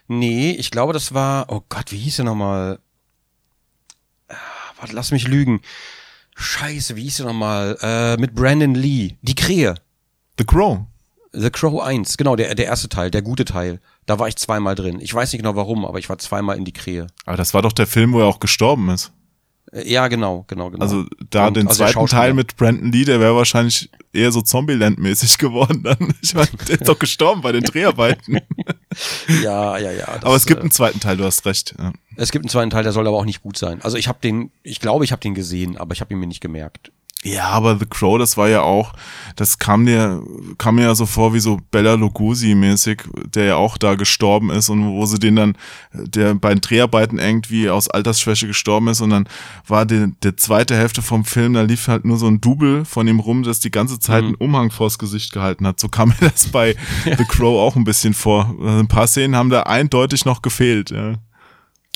S2: Nee, ich glaube, das war, oh Gott, wie hieß der nochmal? Ah, warte, lass mich lügen. Scheiße, wie hieß der nochmal? Äh, mit Brandon Lee. Die Krähe.
S3: The Crow.
S2: The Crow 1, genau, der, der erste Teil, der gute Teil. Da war ich zweimal drin. Ich weiß nicht genau warum, aber ich war zweimal in die Krähe.
S3: Aber das war doch der Film, wo er auch gestorben ist.
S2: Äh, Ja, genau, genau, genau.
S3: Also da
S2: Und-
S3: den
S2: also
S3: zweiten. Teil mit Brandon Lee, der wäre wahrscheinlich eher so Zombieland-mäßig geworden dann. Ich meine, der ist doch gestorben bei den Dreharbeiten.
S2: Ja, ja, ja. das,
S3: aber es gibt
S2: äh,
S3: einen zweiten Teil, du hast recht. Ja.
S2: es gibt einen zweiten Teil, der soll aber auch nicht gut sein. Also ich habe den, ich glaube, ich habe den gesehen, aber ich habe ihn mir nicht gemerkt.
S3: Ja, aber The Crow, das war ja auch, das kam dir, kam mir ja so vor wie so Bella Lugosi-mäßig, der ja auch da gestorben ist und wo sie den dann, der bei den Dreharbeiten irgendwie aus Altersschwäche gestorben ist und dann war die, der zweite Hälfte vom Film, da lief halt nur so ein Double von ihm rum, das die ganze Zeit einen Umhang vors Gesicht gehalten hat. So kam mir das bei The Crow auch ein bisschen vor. Also Ein paar Szenen haben da eindeutig noch gefehlt. Ja.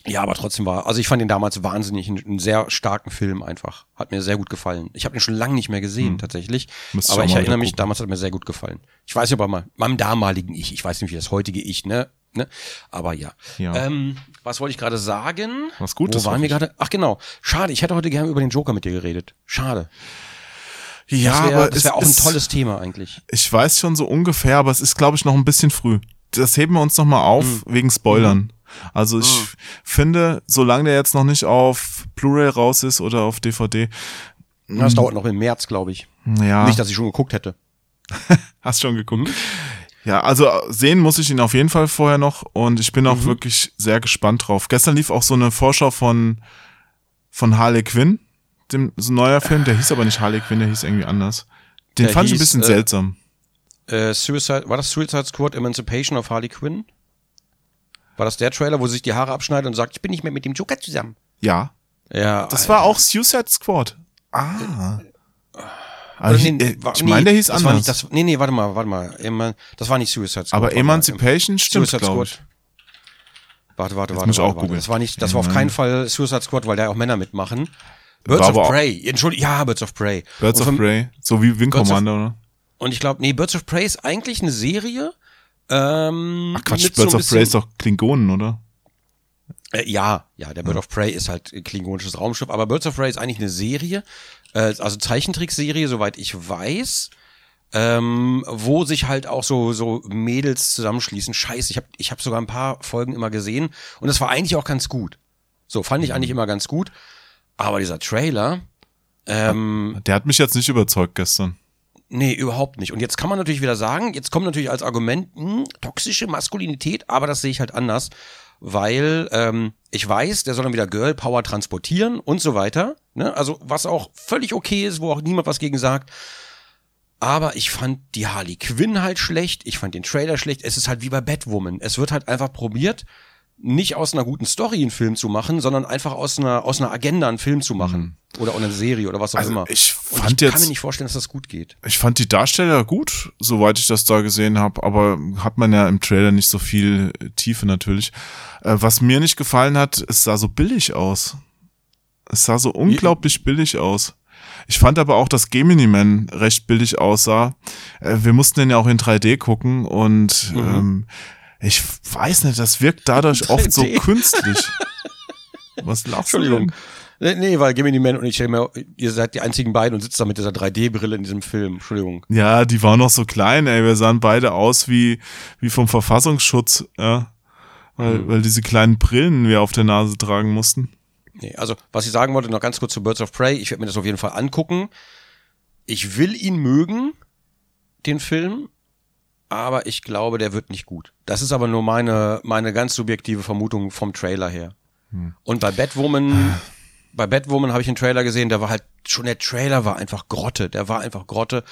S2: Ja, aber trotzdem war, also ich fand den damals wahnsinnig, einen, sehr starken Film einfach. Hat mir sehr gut gefallen. Ich habe den schon lange nicht mehr gesehen, tatsächlich.
S3: Müsste ich
S2: aber ich erinnere mich,
S3: gucken.
S2: damals hat mir sehr gut gefallen. Ich weiß aber mal, meinem damaligen Ich, ich weiß nicht, wie das heutige Ich, ne? ne? Aber ja.
S3: Ja.
S2: Ähm, was wollte ich gerade sagen?
S3: Was Gutes,
S2: Wo waren wir gerade? Ach genau. Schade, ich hätte heute gerne über den Joker mit dir geredet. Schade.
S3: Ja,
S2: Das wäre
S3: aber
S2: das
S3: es
S2: wär auch ein
S3: ist-
S2: tolles Thema eigentlich.
S3: Ich weiß schon so ungefähr, aber es ist, glaube ich, noch ein bisschen früh. Das heben wir uns noch mal auf
S2: Mhm.
S3: wegen Spoilern. Also ich finde, solange der jetzt noch nicht auf Blu-ray raus ist oder auf DVD,
S2: Das dauert noch im März, glaube ich.
S3: ja,
S2: Nicht, dass ich schon geguckt hätte.
S3: hast schon geguckt.
S2: Mhm.
S3: Ja, also sehen muss ich ihn auf jeden Fall vorher noch und ich bin
S2: Mhm.
S3: auch wirklich sehr gespannt drauf. Gestern lief auch so eine Vorschau von von Harley Quinn, dem so ein neuer Film, der hieß aber nicht Harley Quinn, der hieß irgendwie anders. Den
S2: Der
S3: fand ich ein
S2: hieß,
S3: bisschen
S2: äh,
S3: seltsam.
S2: Äh, Suicide, war das Suicide Squad Emancipation of Harley Quinn? War das der Trailer, wo sie sich die Haare abschneidet und sagt, ich bin nicht mehr mit dem Joker zusammen?
S3: Ja,
S2: Ja.
S3: Das war auch Suicide Squad. Ah. Aber
S2: Oder
S3: ich,
S2: nee,
S3: äh, ich
S2: nee,
S3: meine, der hieß
S2: das
S3: anders.
S2: nicht, das, nee, nee, warte mal, warte mal. Das war nicht Suicide Squad.
S3: aber
S2: warte mal.
S3: Emancipation stimmt,
S2: Suicide Squad.
S3: ich.
S2: Warte, warte,
S3: Jetzt
S2: warte.
S3: muss
S2: warte,
S3: auch
S2: warte. Das war nicht, das war auf keinen Fall Suicide Squad, weil da auch Männer mitmachen. Birds
S3: War
S2: of Prey. Entschuldigung, ja, Birds of Prey.
S3: Birds of Prey. So wie Wing Commander, oder?
S2: Und ich glaube, nee, Birds of Prey ist eigentlich eine Serie. Ähm,
S3: Ach Quatsch,
S2: so
S3: Birds
S2: ein
S3: of Prey ist doch Klingonen, oder?
S2: Äh, ja, ja, der Bird of Prey ist halt klingonisches Raumschiff, aber Birds of Prey ist eigentlich eine Serie, äh, also Zeichentrickserie, soweit ich weiß, ähm, wo sich halt auch so so Mädels zusammenschließen. Scheiße, ich habe ich hab sogar ein paar Folgen immer gesehen und das war eigentlich auch ganz gut. So fand ich eigentlich immer ganz gut, aber dieser Trailer, ähm,
S3: Der hat mich jetzt nicht überzeugt gestern.
S2: Nee, überhaupt nicht. Und jetzt kann man natürlich wieder sagen, jetzt kommt natürlich als Argument hm, toxische Maskulinität, aber das sehe ich halt anders, weil ähm, ich weiß, der soll dann wieder Girl Power transportieren und so weiter. Ne? Also was auch völlig okay ist, wo auch niemand was gegen sagt. Aber ich fand die Harley Quinn halt schlecht, ich fand den Trailer schlecht. Es ist halt wie bei Batwoman. Es wird halt einfach probiert, nicht aus einer guten Story einen Film zu machen, sondern einfach aus einer, aus einer Agenda einen Film zu machen. Oder eine Serie oder was auch
S3: Also
S2: immer.
S3: ich
S2: Und
S3: fand
S2: ich
S3: jetzt-
S2: kann mir nicht vorstellen, dass das gut geht.
S3: Ich fand die Darsteller gut, soweit ich das da gesehen habe, aber hat man ja im Trailer nicht so viel äh, Tiefe natürlich. Äh, was mir nicht gefallen hat, es sah so billig aus. Es sah so unglaublich billig aus. Ich fand aber auch, dass Gemini Man recht billig aussah. Äh, wir mussten den ja auch in 3D gucken und
S2: Mhm.
S3: ähm, ich weiß nicht, das wirkt dadurch oft so
S2: 3D.
S3: künstlich. Was lachst du
S2: Entschuldigung.
S3: denn?
S2: Nee, weil Gemini Man und ich mir, ihr seid die einzigen beiden und sitzt da mit dieser 3D-Brille in diesem Film. Entschuldigung.
S3: Ja, die waren noch so klein, ey. Wir sahen beide aus wie, wie vom Verfassungsschutz, ja. Weil,
S2: Mhm.
S3: weil diese kleinen Brillen wir auf der Nase tragen mussten.
S2: Nee, also, was ich sagen wollte, noch ganz kurz zu Birds of Prey. Ich werde mir das auf jeden Fall angucken. Ich will ihn mögen, den Film, aber ich glaube, der wird nicht gut. Das ist aber nur meine, meine ganz subjektive Vermutung vom Trailer her. Und bei Batwoman, bei Batwoman habe ich einen Trailer gesehen, der war halt, schon der Trailer war einfach Grotte, der war einfach Grotte.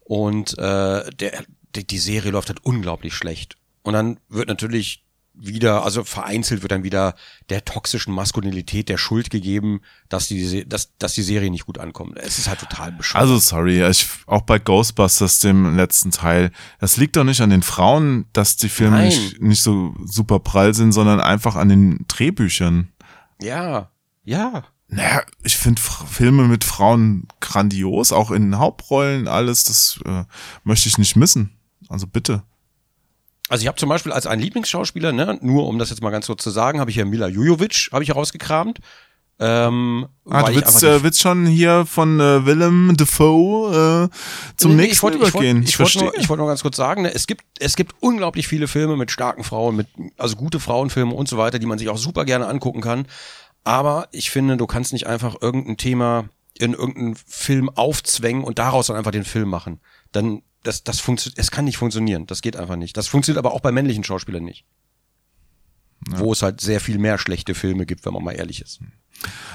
S2: Und äh, der, die, die Serie läuft halt unglaublich schlecht. Und dann wird natürlich wieder, also vereinzelt wird dann wieder der toxischen Maskulinität der Schuld gegeben, dass die, dass, dass die Serie nicht gut ankommt. Es ist halt total bescheuert.
S3: Also sorry, ich, auch bei Ghostbusters, dem letzten Teil, das liegt doch nicht an den Frauen, dass die Filme
S2: Nein.
S3: nicht, nicht so super prall sind, sondern einfach an den Drehbüchern.
S2: ja, ja.
S3: Naja, ich finde Filme mit Frauen grandios, auch in Hauptrollen, alles, das äh, möchte ich nicht missen. Also bitte.
S2: Also ich habe zum Beispiel als einen Lieblingsschauspieler, ne, nur um das jetzt mal ganz kurz zu sagen, habe ich ja Mila Jujovic, habe ich herausgekramt. Ähm,
S3: Ah, du willst, äh, willst schon hier von äh, Willem Dafoe äh, zum
S2: Nee,
S3: nächsten
S2: ich wollte,
S3: übergehen.
S2: Ich wollte, ich wollte, nur, ich wollte nur ganz kurz sagen, ne, es gibt, es gibt unglaublich viele Filme mit starken Frauen, mit, also gute Frauenfilme und so weiter, die man sich auch super gerne angucken kann. Aber ich finde, du kannst nicht einfach irgendein Thema in irgendeinen Film aufzwängen und daraus dann einfach den Film machen. Dann, das, das funktioniert, es kann nicht funktionieren. Das geht einfach nicht. Das funktioniert aber auch bei männlichen Schauspielern nicht. Wo es halt sehr viel mehr schlechte Filme gibt, wenn man mal ehrlich ist.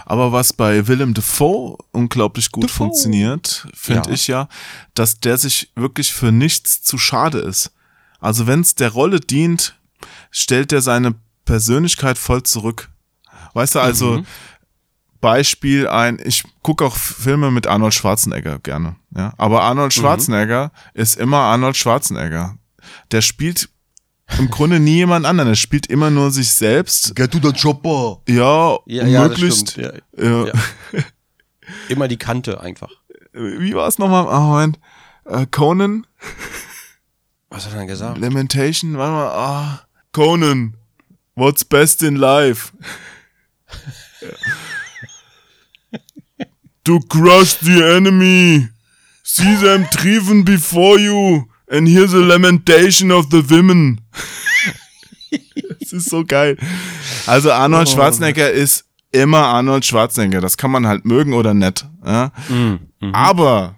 S3: Aber was bei Willem Dafoe unglaublich gut
S2: Dafoe.
S3: funktioniert, finde
S2: Ja.
S3: ich ja, dass der sich wirklich für nichts zu schade ist. Also wenn es der Rolle dient, stellt er seine Persönlichkeit voll zurück. Weißt du, also
S2: Mhm.
S3: Beispiel ein, ich gucke auch Filme mit Arnold Schwarzenegger gerne, ja. Aber Arnold
S2: Mhm.
S3: Schwarzenegger ist immer Arnold Schwarzenegger. Der spielt im Grunde nie jemand anderen. Er spielt immer nur sich selbst.
S4: Get to the chopper.
S3: Ja,
S2: Ja, ja,
S3: möglichst.
S2: Ja.
S3: Ja.
S2: Ja. Immer die Kante einfach.
S3: Wie war es nochmal? Ah, Moment. Äh, Conan?
S2: Was hat er denn gesagt?
S3: Lamentation? Warte mal. Ah. Conan. What's best in life? to crush the enemy. See them driven before you. And hear the lamentation of the women. das ist so geil. Also Arnold Schwarzenegger ist immer Arnold Schwarzenegger. Das kann man halt mögen oder nicht. Ja? Aber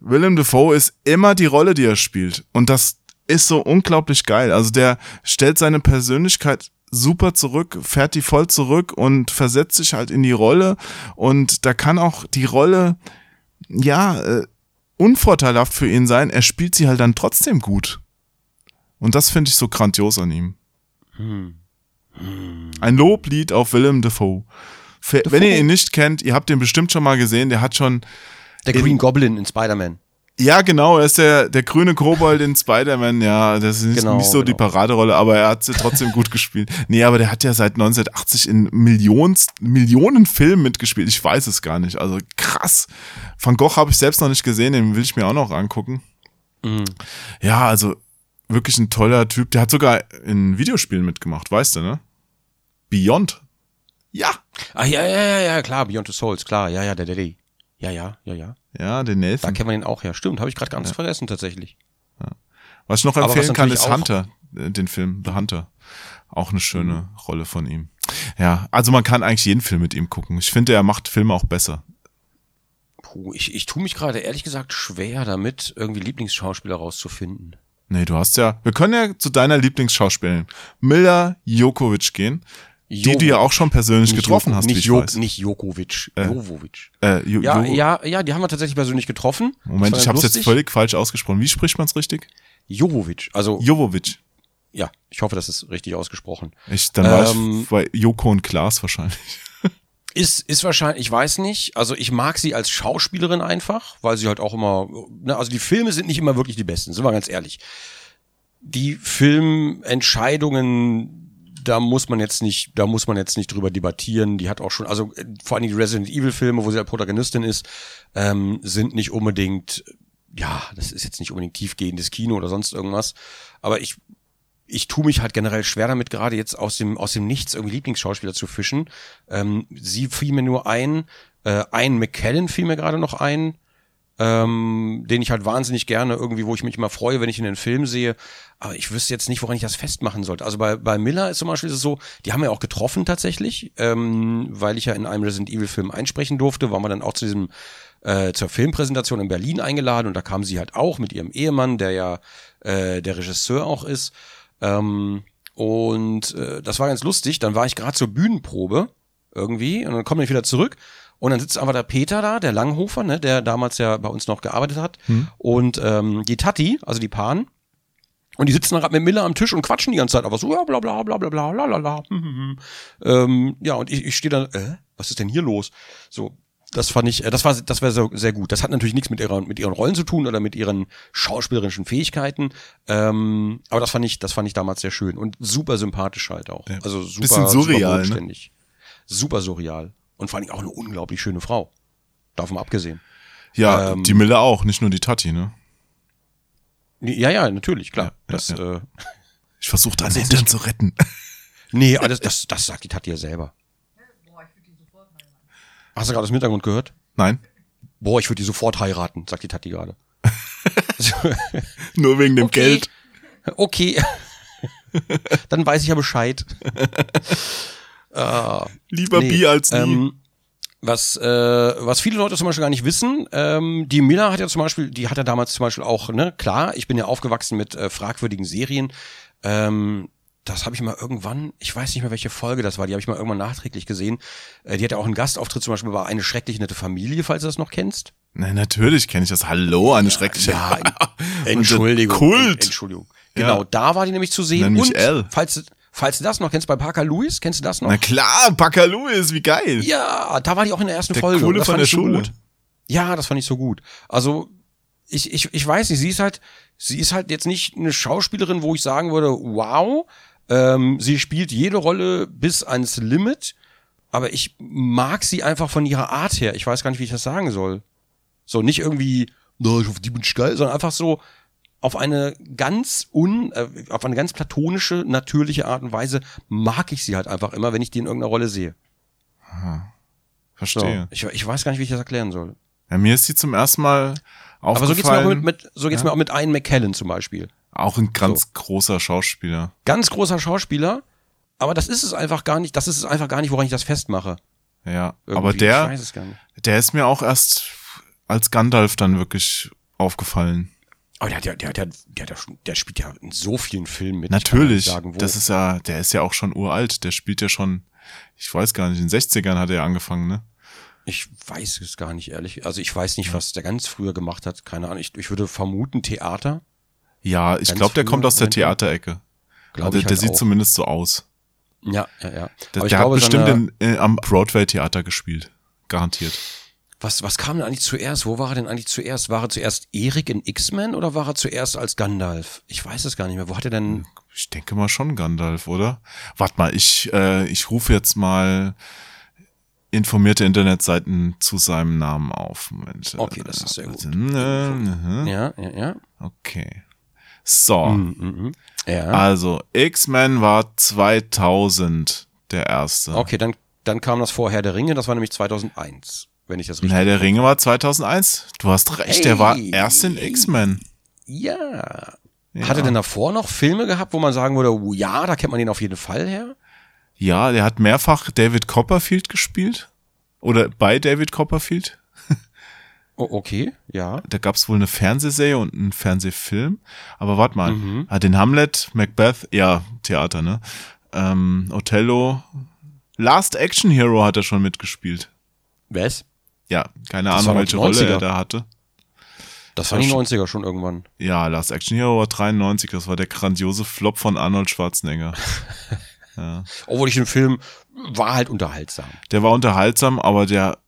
S3: Willem Dafoe ist immer die Rolle, die er spielt. Und das ist so unglaublich geil. Also der stellt seine Persönlichkeit super zurück, fährt die voll zurück und versetzt sich halt in die Rolle. Und da kann auch die Rolle, ja, äh, unvorteilhaft für ihn sein. Er spielt sie halt dann trotzdem gut. Und das finde ich so grandios an ihm. Ein Loblied auf Willem Dafoe. Fe- Wenn ihr ihn nicht kennt, ihr habt ihn bestimmt schon mal gesehen, der hat schon
S2: Der Green Goblin in Spider-Man.
S3: Ja, genau, er ist der, der grüne Kobold in Spider-Man, ja, das ist nicht,
S2: Genau,
S3: nicht so die
S2: genau.
S3: Paraderolle, aber er hat sie trotzdem gut gespielt. Nee, aber der hat ja seit 1980 in Millionen, Millionen Filmen mitgespielt, ich weiß es gar nicht, also krass. Van Gogh habe ich selbst noch nicht gesehen, den will ich mir auch noch angucken.
S2: Mhm.
S3: Ja, also wirklich ein toller Typ, der hat sogar in Videospielen mitgemacht, weißt du, ne? Beyond. Ja.
S2: Ah, ja, ja, ja, ja, klar, Beyond the Souls, klar, ja, ja, der Daddy. Ja, ja, ja, ja.
S3: Ja, den
S2: Da
S3: Nathan.
S2: kennen wir den auch, ja. Stimmt, habe ich gerade ganz vergessen, tatsächlich.
S3: Was ich noch empfehlen kann, ist Hunter, äh, den Film The Hunter. Auch eine schöne Rolle von ihm. Ja, also man kann eigentlich jeden Film mit ihm gucken. Ich finde, er macht Filme auch besser.
S2: Puh, ich, ich tue mich gerade ehrlich gesagt schwer damit, irgendwie Lieblingsschauspieler rauszufinden.
S3: Nee, du hast ja, wir können ja zu deiner Lieblingsschauspielerin Mila Jokovic gehen, die du ja auch schon persönlich
S2: Nicht
S3: getroffen
S2: Joko-
S3: hast,
S2: nicht,
S3: wie ich
S2: Jo-
S3: weiß.
S2: nicht Jokovic, Jovovic.
S3: Äh, jo
S2: Ja,
S3: Jo-
S2: ja, ja, die haben wir tatsächlich persönlich getroffen.
S3: Moment, ich
S2: war
S3: habe es jetzt völlig falsch ausgesprochen. Wie spricht man es richtig?
S2: Jovovic, also
S3: Jovovic.
S2: ja, ich hoffe, das ist richtig ausgesprochen.
S3: Ich, dann war
S2: Ähm,
S3: ich bei Joko und Klaas wahrscheinlich.
S2: Ist, ist wahrscheinlich, ich weiß nicht. Also ich mag sie als Schauspielerin einfach, weil sie halt auch immer, ne, also die Filme sind nicht immer wirklich die besten, sind wir ganz ehrlich. Die Filmentscheidungen da muss man jetzt nicht, da muss man jetzt nicht drüber debattieren. Die hat auch schon, also äh, vor allem die Resident Evil Filme, wo sie als Protagonistin ist, ähm, sind nicht unbedingt, ja, das ist jetzt nicht unbedingt tiefgehendes Kino oder sonst irgendwas. Aber ich, ich tue mich halt generell schwer damit, gerade jetzt aus dem, aus dem Nichts irgendwie Lieblingsschauspieler zu fischen. Ähm, sie fiel mir nur ein, äh, ein McKellen fiel mir gerade noch ein ähm, den ich halt wahnsinnig gerne irgendwie, wo ich mich immer freue, wenn ich in den Film sehe. Aber ich wüsste jetzt nicht, woran ich das festmachen sollte. Also bei, bei Miller ist zum Beispiel ist es so, die haben ja auch getroffen tatsächlich, ähm, weil ich ja in einem Resident Evil Film einsprechen durfte, waren wir dann auch zu diesem äh, zur Filmpräsentation in Berlin eingeladen und da kam sie halt auch mit ihrem Ehemann, der ja äh, der Regisseur auch ist. Ähm, und äh, das war ganz lustig. Dann war ich gerade zur Bühnenprobe irgendwie und dann komme ich wieder zurück und dann sitzt einfach der Peter da, der Langhofer, ne, der damals ja bei uns noch gearbeitet hat. Hm. Und ähm, die Tati, also die Pan. Und die sitzen gerade mit Miller am Tisch und quatschen die ganze Zeit, aber so, ja, bla bla bla bla bla bla bla. Hm, hm, hm. Ähm, ja, und ich, ich stehe dann, äh, was ist denn hier los? So, das fand ich, äh, das war, das war sehr, sehr gut. Das hat natürlich nichts mit ihren, mit ihren Rollen zu tun oder mit ihren schauspielerischen Fähigkeiten. Ähm, aber das fand ich, das fand ich damals sehr schön und super sympathisch halt auch. Also super,
S3: Bisschen surreal,
S2: super ne? Super surreal. Und vor allem auch eine unglaublich schöne Frau. Davon abgesehen.
S3: Ja, ähm, die Mille auch, nicht nur die Tati, ne?
S2: Ja, ja, natürlich, klar. Ja, das,
S3: ja. Äh, ich versuche deinen Hintern zu retten.
S2: Nee, das, das, das sagt die Tati ja selber. Hast du gerade das im Hintergrund gehört?
S3: Nein.
S2: Boah, ich würde die sofort heiraten, sagt die Tati gerade.
S3: Nur wegen dem
S2: okay.
S3: Geld.
S2: Okay. Dann weiß ich ja Bescheid.
S3: Uh, Lieber nee, Bier als nie. Ähm,
S2: was, äh, was viele Leute zum Beispiel gar nicht wissen, ähm, die Miller hat ja zum Beispiel, die hat ja damals zum Beispiel auch, ne, klar, ich bin ja aufgewachsen mit äh, fragwürdigen Serien. Ähm, das habe ich mal irgendwann, ich weiß nicht mehr, welche Folge das war, die habe ich mal irgendwann nachträglich gesehen. Äh, die hat ja auch einen Gastauftritt zum Beispiel bei Eine schrecklich nette Familie, falls du das noch kennst.
S3: Na, natürlich kenne ich das. Hallo, eine ja, schreckliche.
S2: Ja, Entschuldigung. Kult. Entschuldigung. Genau, ja. da war die nämlich zu sehen.
S3: Nenn und L.
S2: falls Falls du das noch kennst, bei Parker Lewis, kennst du das noch?
S3: Na klar, Parker Lewis, wie geil.
S2: Ja, da war die auch in der ersten
S3: der
S2: Folge.
S3: Kohle von der Schule.
S2: So ja, das fand ich so gut. Also, ich, ich, ich weiß nicht, sie ist halt, sie ist halt jetzt nicht eine Schauspielerin, wo ich sagen würde, wow, ähm, sie spielt jede Rolle bis ans Limit, aber ich mag sie einfach von ihrer Art her. Ich weiß gar nicht, wie ich das sagen soll. So, nicht irgendwie, na, ich hoffe, die bin ich geil, sondern einfach so, auf eine ganz un, äh, auf eine ganz platonische, natürliche Art und Weise mag ich sie halt einfach immer, wenn ich die in irgendeiner Rolle sehe.
S3: Aha. Verstehe.
S2: So, ich, ich weiß gar nicht, wie ich das erklären soll.
S3: Ja, mir ist sie zum ersten Mal aufgefallen. Aber
S2: so geht's mir auch mit, mit so geht's ja? mir auch mit Ian McKellen zum Beispiel.
S3: Auch ein ganz so. großer Schauspieler.
S2: Ganz großer Schauspieler, aber das ist es einfach gar nicht, das ist es einfach gar nicht, woran ich das festmache.
S3: Ja, Irgendwie. aber der, der ist mir auch erst als Gandalf dann wirklich aufgefallen.
S2: Aber der, der, der, der, der, der spielt ja in so vielen Filmen mit.
S3: Natürlich. Sagen, das ist ja, der ist ja auch schon uralt. Der spielt ja schon, ich weiß gar nicht, in den 60ern hat er angefangen, ne?
S2: Ich weiß es gar nicht, ehrlich. Also ich weiß nicht, was der ganz früher gemacht hat. Keine Ahnung. Ich, ich würde vermuten, Theater.
S3: Ja, ich glaube, der kommt aus der Theaterecke. Glaube also, der halt sieht auch. zumindest so aus.
S2: Ja, ja, ja.
S3: Der, der glaube, hat bestimmt in, äh, am Broadway-Theater gespielt. Garantiert.
S2: Was, was kam denn eigentlich zuerst? Wo war er denn eigentlich zuerst? War er zuerst Erik in X-Men oder war er zuerst als Gandalf? Ich weiß es gar nicht mehr. Wo hat er denn?
S3: Ich denke mal schon Gandalf, oder? Warte mal, ich, äh, ich rufe jetzt mal informierte Internetseiten zu seinem Namen auf. Moment.
S2: Okay, das ist sehr gut.
S3: Ja,
S2: ja, ja.
S3: Okay. So.
S2: Mm, mm, mm. Ja.
S3: Also, X-Men war 2000 der erste.
S2: Okay, dann, dann kam das vorher der Ringe, das war nämlich 2001 wenn ich das
S3: richtig. Herr der Ringe war 2001. Du hast recht, hey. der war erst in X-Men.
S2: Ja. ja. Hat er denn davor noch Filme gehabt, wo man sagen würde, oh, ja, da kennt man ihn auf jeden Fall her?
S3: Ja, der hat mehrfach David Copperfield gespielt. Oder bei David Copperfield.
S2: oh, okay, ja.
S3: Da gab es wohl eine Fernsehserie und einen Fernsehfilm. Aber warte mal, mhm. hat den Hamlet, Macbeth, ja, Theater, ne? Ähm, Othello, Last Action Hero hat er schon mitgespielt.
S2: Was?
S3: Ja, keine das Ahnung, welche Rolle er da hatte.
S2: Das war die 90er schon irgendwann.
S3: Ja, Last Action Hero war 93, das war der grandiose Flop von Arnold Schwarzenegger.
S2: ja. Obwohl ich den Film war halt unterhaltsam.
S3: Der war unterhaltsam, aber der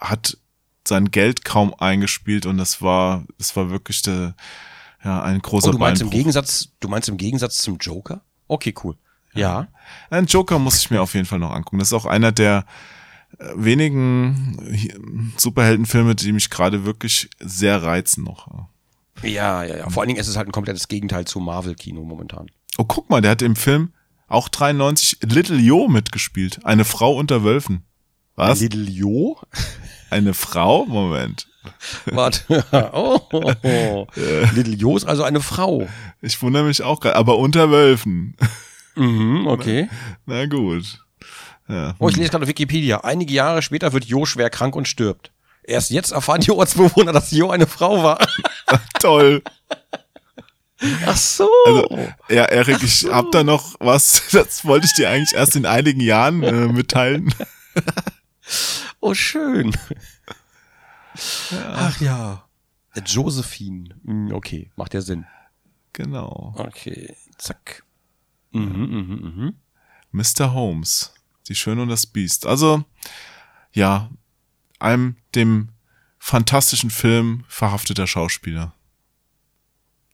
S3: hat sein Geld kaum eingespielt und das war, das war wirklich der, ja, ein großer oh,
S2: du meinst im Gegensatz, du meinst im Gegensatz zum Joker? Okay, cool. Ja.
S3: Ein Joker muss ich mir auf jeden Fall noch angucken. Das ist auch einer der wenigen äh, Superheldenfilme, die mich gerade wirklich sehr reizen noch.
S2: Ja, ja, ja. Vor allen Dingen ist es halt ein komplettes Gegenteil zu Marvel-Kino momentan.
S3: Oh, guck mal, der hat im Film auch 93 Little Yo mitgespielt. Eine Frau unter Wölfen. Was?
S2: Little Jo?
S3: Eine Frau? Moment.
S2: Warte. Oh, oh, oh. Little Jo ist also eine Frau.
S3: Ich wundere mich auch gerade, aber unter Wölfen.
S2: Mhm, okay.
S3: Na gut. Ja.
S2: Oh, ich lese gerade auf Wikipedia. Einige Jahre später wird Jo schwer krank und stirbt. Erst jetzt erfahren die Ortsbewohner, dass Jo eine Frau war.
S3: Toll.
S2: Ach so.
S3: Also, ja, Erik, ich hab da noch was, das wollte ich dir eigentlich erst in einigen Jahren äh, mitteilen.
S2: oh, schön. Ach ja. Josephine. Hm, Okay, macht ja Sinn.
S3: Genau.
S2: Okay, zack. Mhm, mhm, mhm.
S3: Mr. Holmes. Die Schöne und das Biest. Also, ja, einem dem fantastischen Film verhafteter Schauspieler.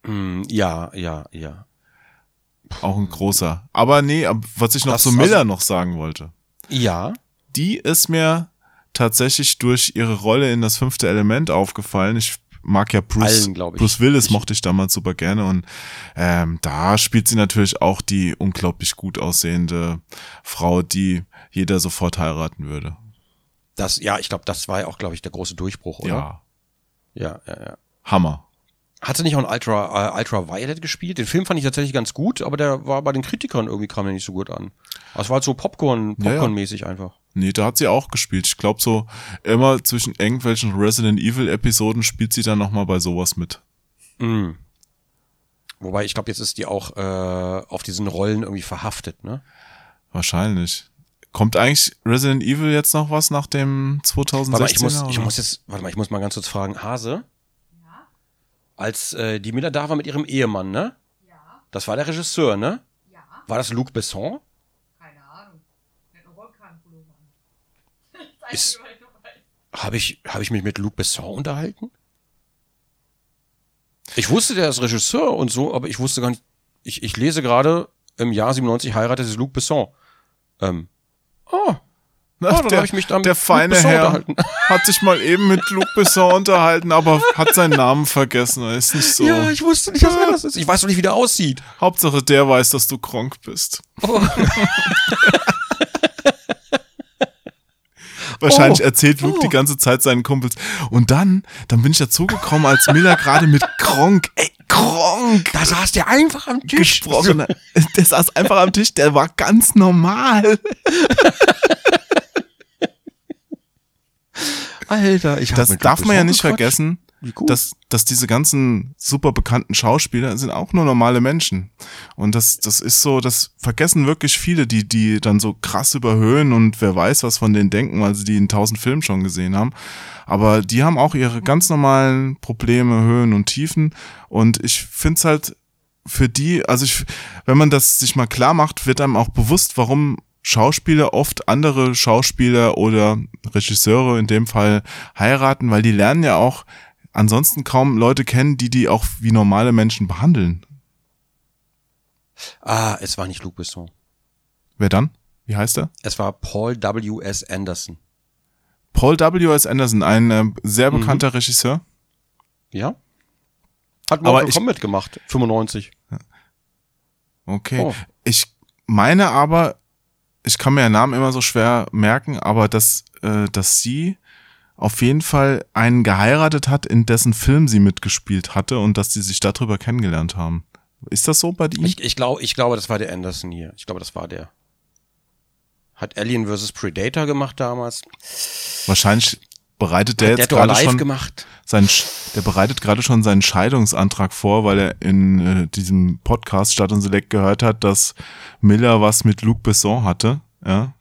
S2: Hm, Ja, ja, ja.
S3: Auch ein großer. Aber nee, was ich noch
S2: Das-
S3: zu Miller noch sagen wollte.
S2: Ja.
S3: Die ist mir tatsächlich durch ihre Rolle in das fünfte Element aufgefallen. Ich mag ja Bruce,
S2: Allen.
S3: Bruce Willis
S2: Ich-
S3: mochte ich damals super gerne und ähm, da spielt sie natürlich auch die unglaublich gut aussehende Frau, die jeder sofort heiraten würde.
S2: Das, ja, ich glaube, das war ja auch, glaube ich, der große Durchbruch, oder?
S3: Ja,
S2: Ja, ja, ja.
S3: Hammer.
S2: Hat sie nicht auch in Ultra, äh, Ultra Violet gespielt? Den Film fand ich tatsächlich ganz gut, aber der war bei den Kritikern irgendwie kam der nicht so gut an. Das war halt so Popcorn,
S3: Ja, ja.
S2: Popcorn-mäßig einfach.
S3: Nee, da hat sie auch gespielt. Ich glaube so immer zwischen irgendwelchen Resident Evil Episoden spielt sie dann nochmal bei sowas mit.
S2: Mhm. Wobei, ich glaube, jetzt ist die auch äh, auf diesen Rollen irgendwie verhaftet, ne?
S3: Wahrscheinlich. Kommt eigentlich Resident Evil jetzt noch was nach dem 2016er?
S2: Warte mal, ich muss, ich muss jetzt, warte mal, ich muss mal ganz kurz fragen, Hase? Als äh, die Miller da war mit ihrem Ehemann, ne?
S5: Ja,
S2: Das war der Regisseur, ne?
S5: ja,
S2: War das Luc Besson?
S5: keine Ahnung. Der hat einen Rollkragenpullover an. Das
S2: Ist-
S5: was noch.
S2: Habe ich, hab ich mich mit Luc Besson unterhalten? Ich wusste, der ist Regisseur und so, aber ich wusste gar nicht. Ich, ich lese gerade, im Jahr 97 heiratet sich Luc Besson. Ähm. Oh,
S3: Na,
S2: oh dann
S3: der,
S2: habe ich mich dann
S3: der
S2: mit Luc
S3: feine
S2: Besson
S3: Herr
S2: unterhalten.
S3: hat sich mal eben mit Luc Besson unterhalten, aber hat seinen Namen vergessen. Er ist nicht so.
S2: Ja, ich wusste nicht, dass er das ist. Ich weiß doch nicht, wie der aussieht.
S3: Hauptsache der weiß, dass du krank bist.
S2: Oh.
S3: Wahrscheinlich
S2: Oh.
S3: erzählt Luke
S2: Oh.
S3: die ganze Zeit seinen Kumpels. Und dann, dann bin ich dazugekommen, als Miller gerade mit Kronk, ey, Kronk
S2: Da saß der einfach am Tisch.
S3: gesprochen. Der saß einfach am Tisch, der war ganz normal.
S2: Alter, ich hab
S3: Das darf man ja nicht vergessen,
S2: Gut.
S3: dass, dass diese ganzen super bekannten Schauspieler sind auch nur normale Menschen. Und das, das ist so, das vergessen wirklich viele, die, die dann so krass überhöhen und wer weiß, was von denen denken, weil sie die in tausend Filmen schon gesehen haben. Aber die haben auch ihre ganz normalen Probleme, Höhen und Tiefen. Und ich find's halt für die, also ich, wenn man das sich mal klar macht, wird einem auch bewusst, warum Schauspieler oft andere Schauspieler oder Regisseure in dem Fall heiraten, weil die lernen ja auch ansonsten kaum Leute kennen, die die auch wie normale Menschen behandeln.
S2: ah, es war nicht Luc Besson.
S3: Wer dann? Wie heißt er?
S2: Es war Paul W. S. Anderson.
S3: Paul W. S. Anderson, ein äh, sehr
S2: Mhm.
S3: bekannter Regisseur.
S2: Ja? Hat
S3: Aber
S2: Mortal
S3: ich-
S2: Kombat gemacht, 95.
S3: Okay.
S2: Oh.
S3: Ich meine aber, ich kann mir den Namen immer so schwer merken, aber dass, äh, dass sie auf jeden Fall einen geheiratet hat, in dessen Film sie mitgespielt hatte und dass sie sich darüber kennengelernt haben. Ist das so bei ihm?
S2: Ich, ich, glaub, ich glaube, das war der Anderson hier. Ich glaube, das war der. Hat Alien vs. Predator gemacht damals.
S3: Wahrscheinlich bereitet der
S2: der
S3: jetzt gerade
S2: live
S3: schon
S2: gemacht.
S3: sein, der bereitet gerade schon seinen Scheidungsantrag vor, weil er in äh, diesem Podcast Stadt und Select gehört hat, dass Miller was mit Luc Besson hatte, ja,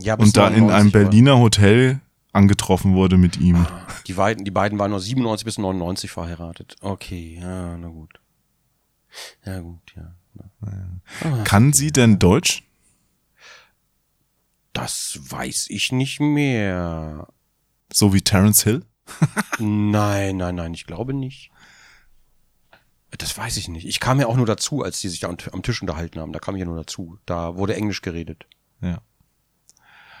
S2: Ja, bis
S3: und da in
S2: 99
S3: einem
S2: war-
S3: Berliner Hotel angetroffen wurde mit ihm.
S2: Die beiden, die beiden waren nur 97 bis 99 verheiratet. Okay, ja, na gut. Ja, gut, ja. Ah,
S3: Kann sie denn Deutsch?
S2: Das weiß ich nicht mehr.
S3: So wie Terence Hill?
S2: Nein, nein, nein, ich glaube nicht. Das weiß ich nicht. Ich kam ja auch nur dazu, als die sich da am, am Tisch unterhalten haben. Da kam ich ja nur dazu. Da wurde Englisch geredet.
S3: Ja.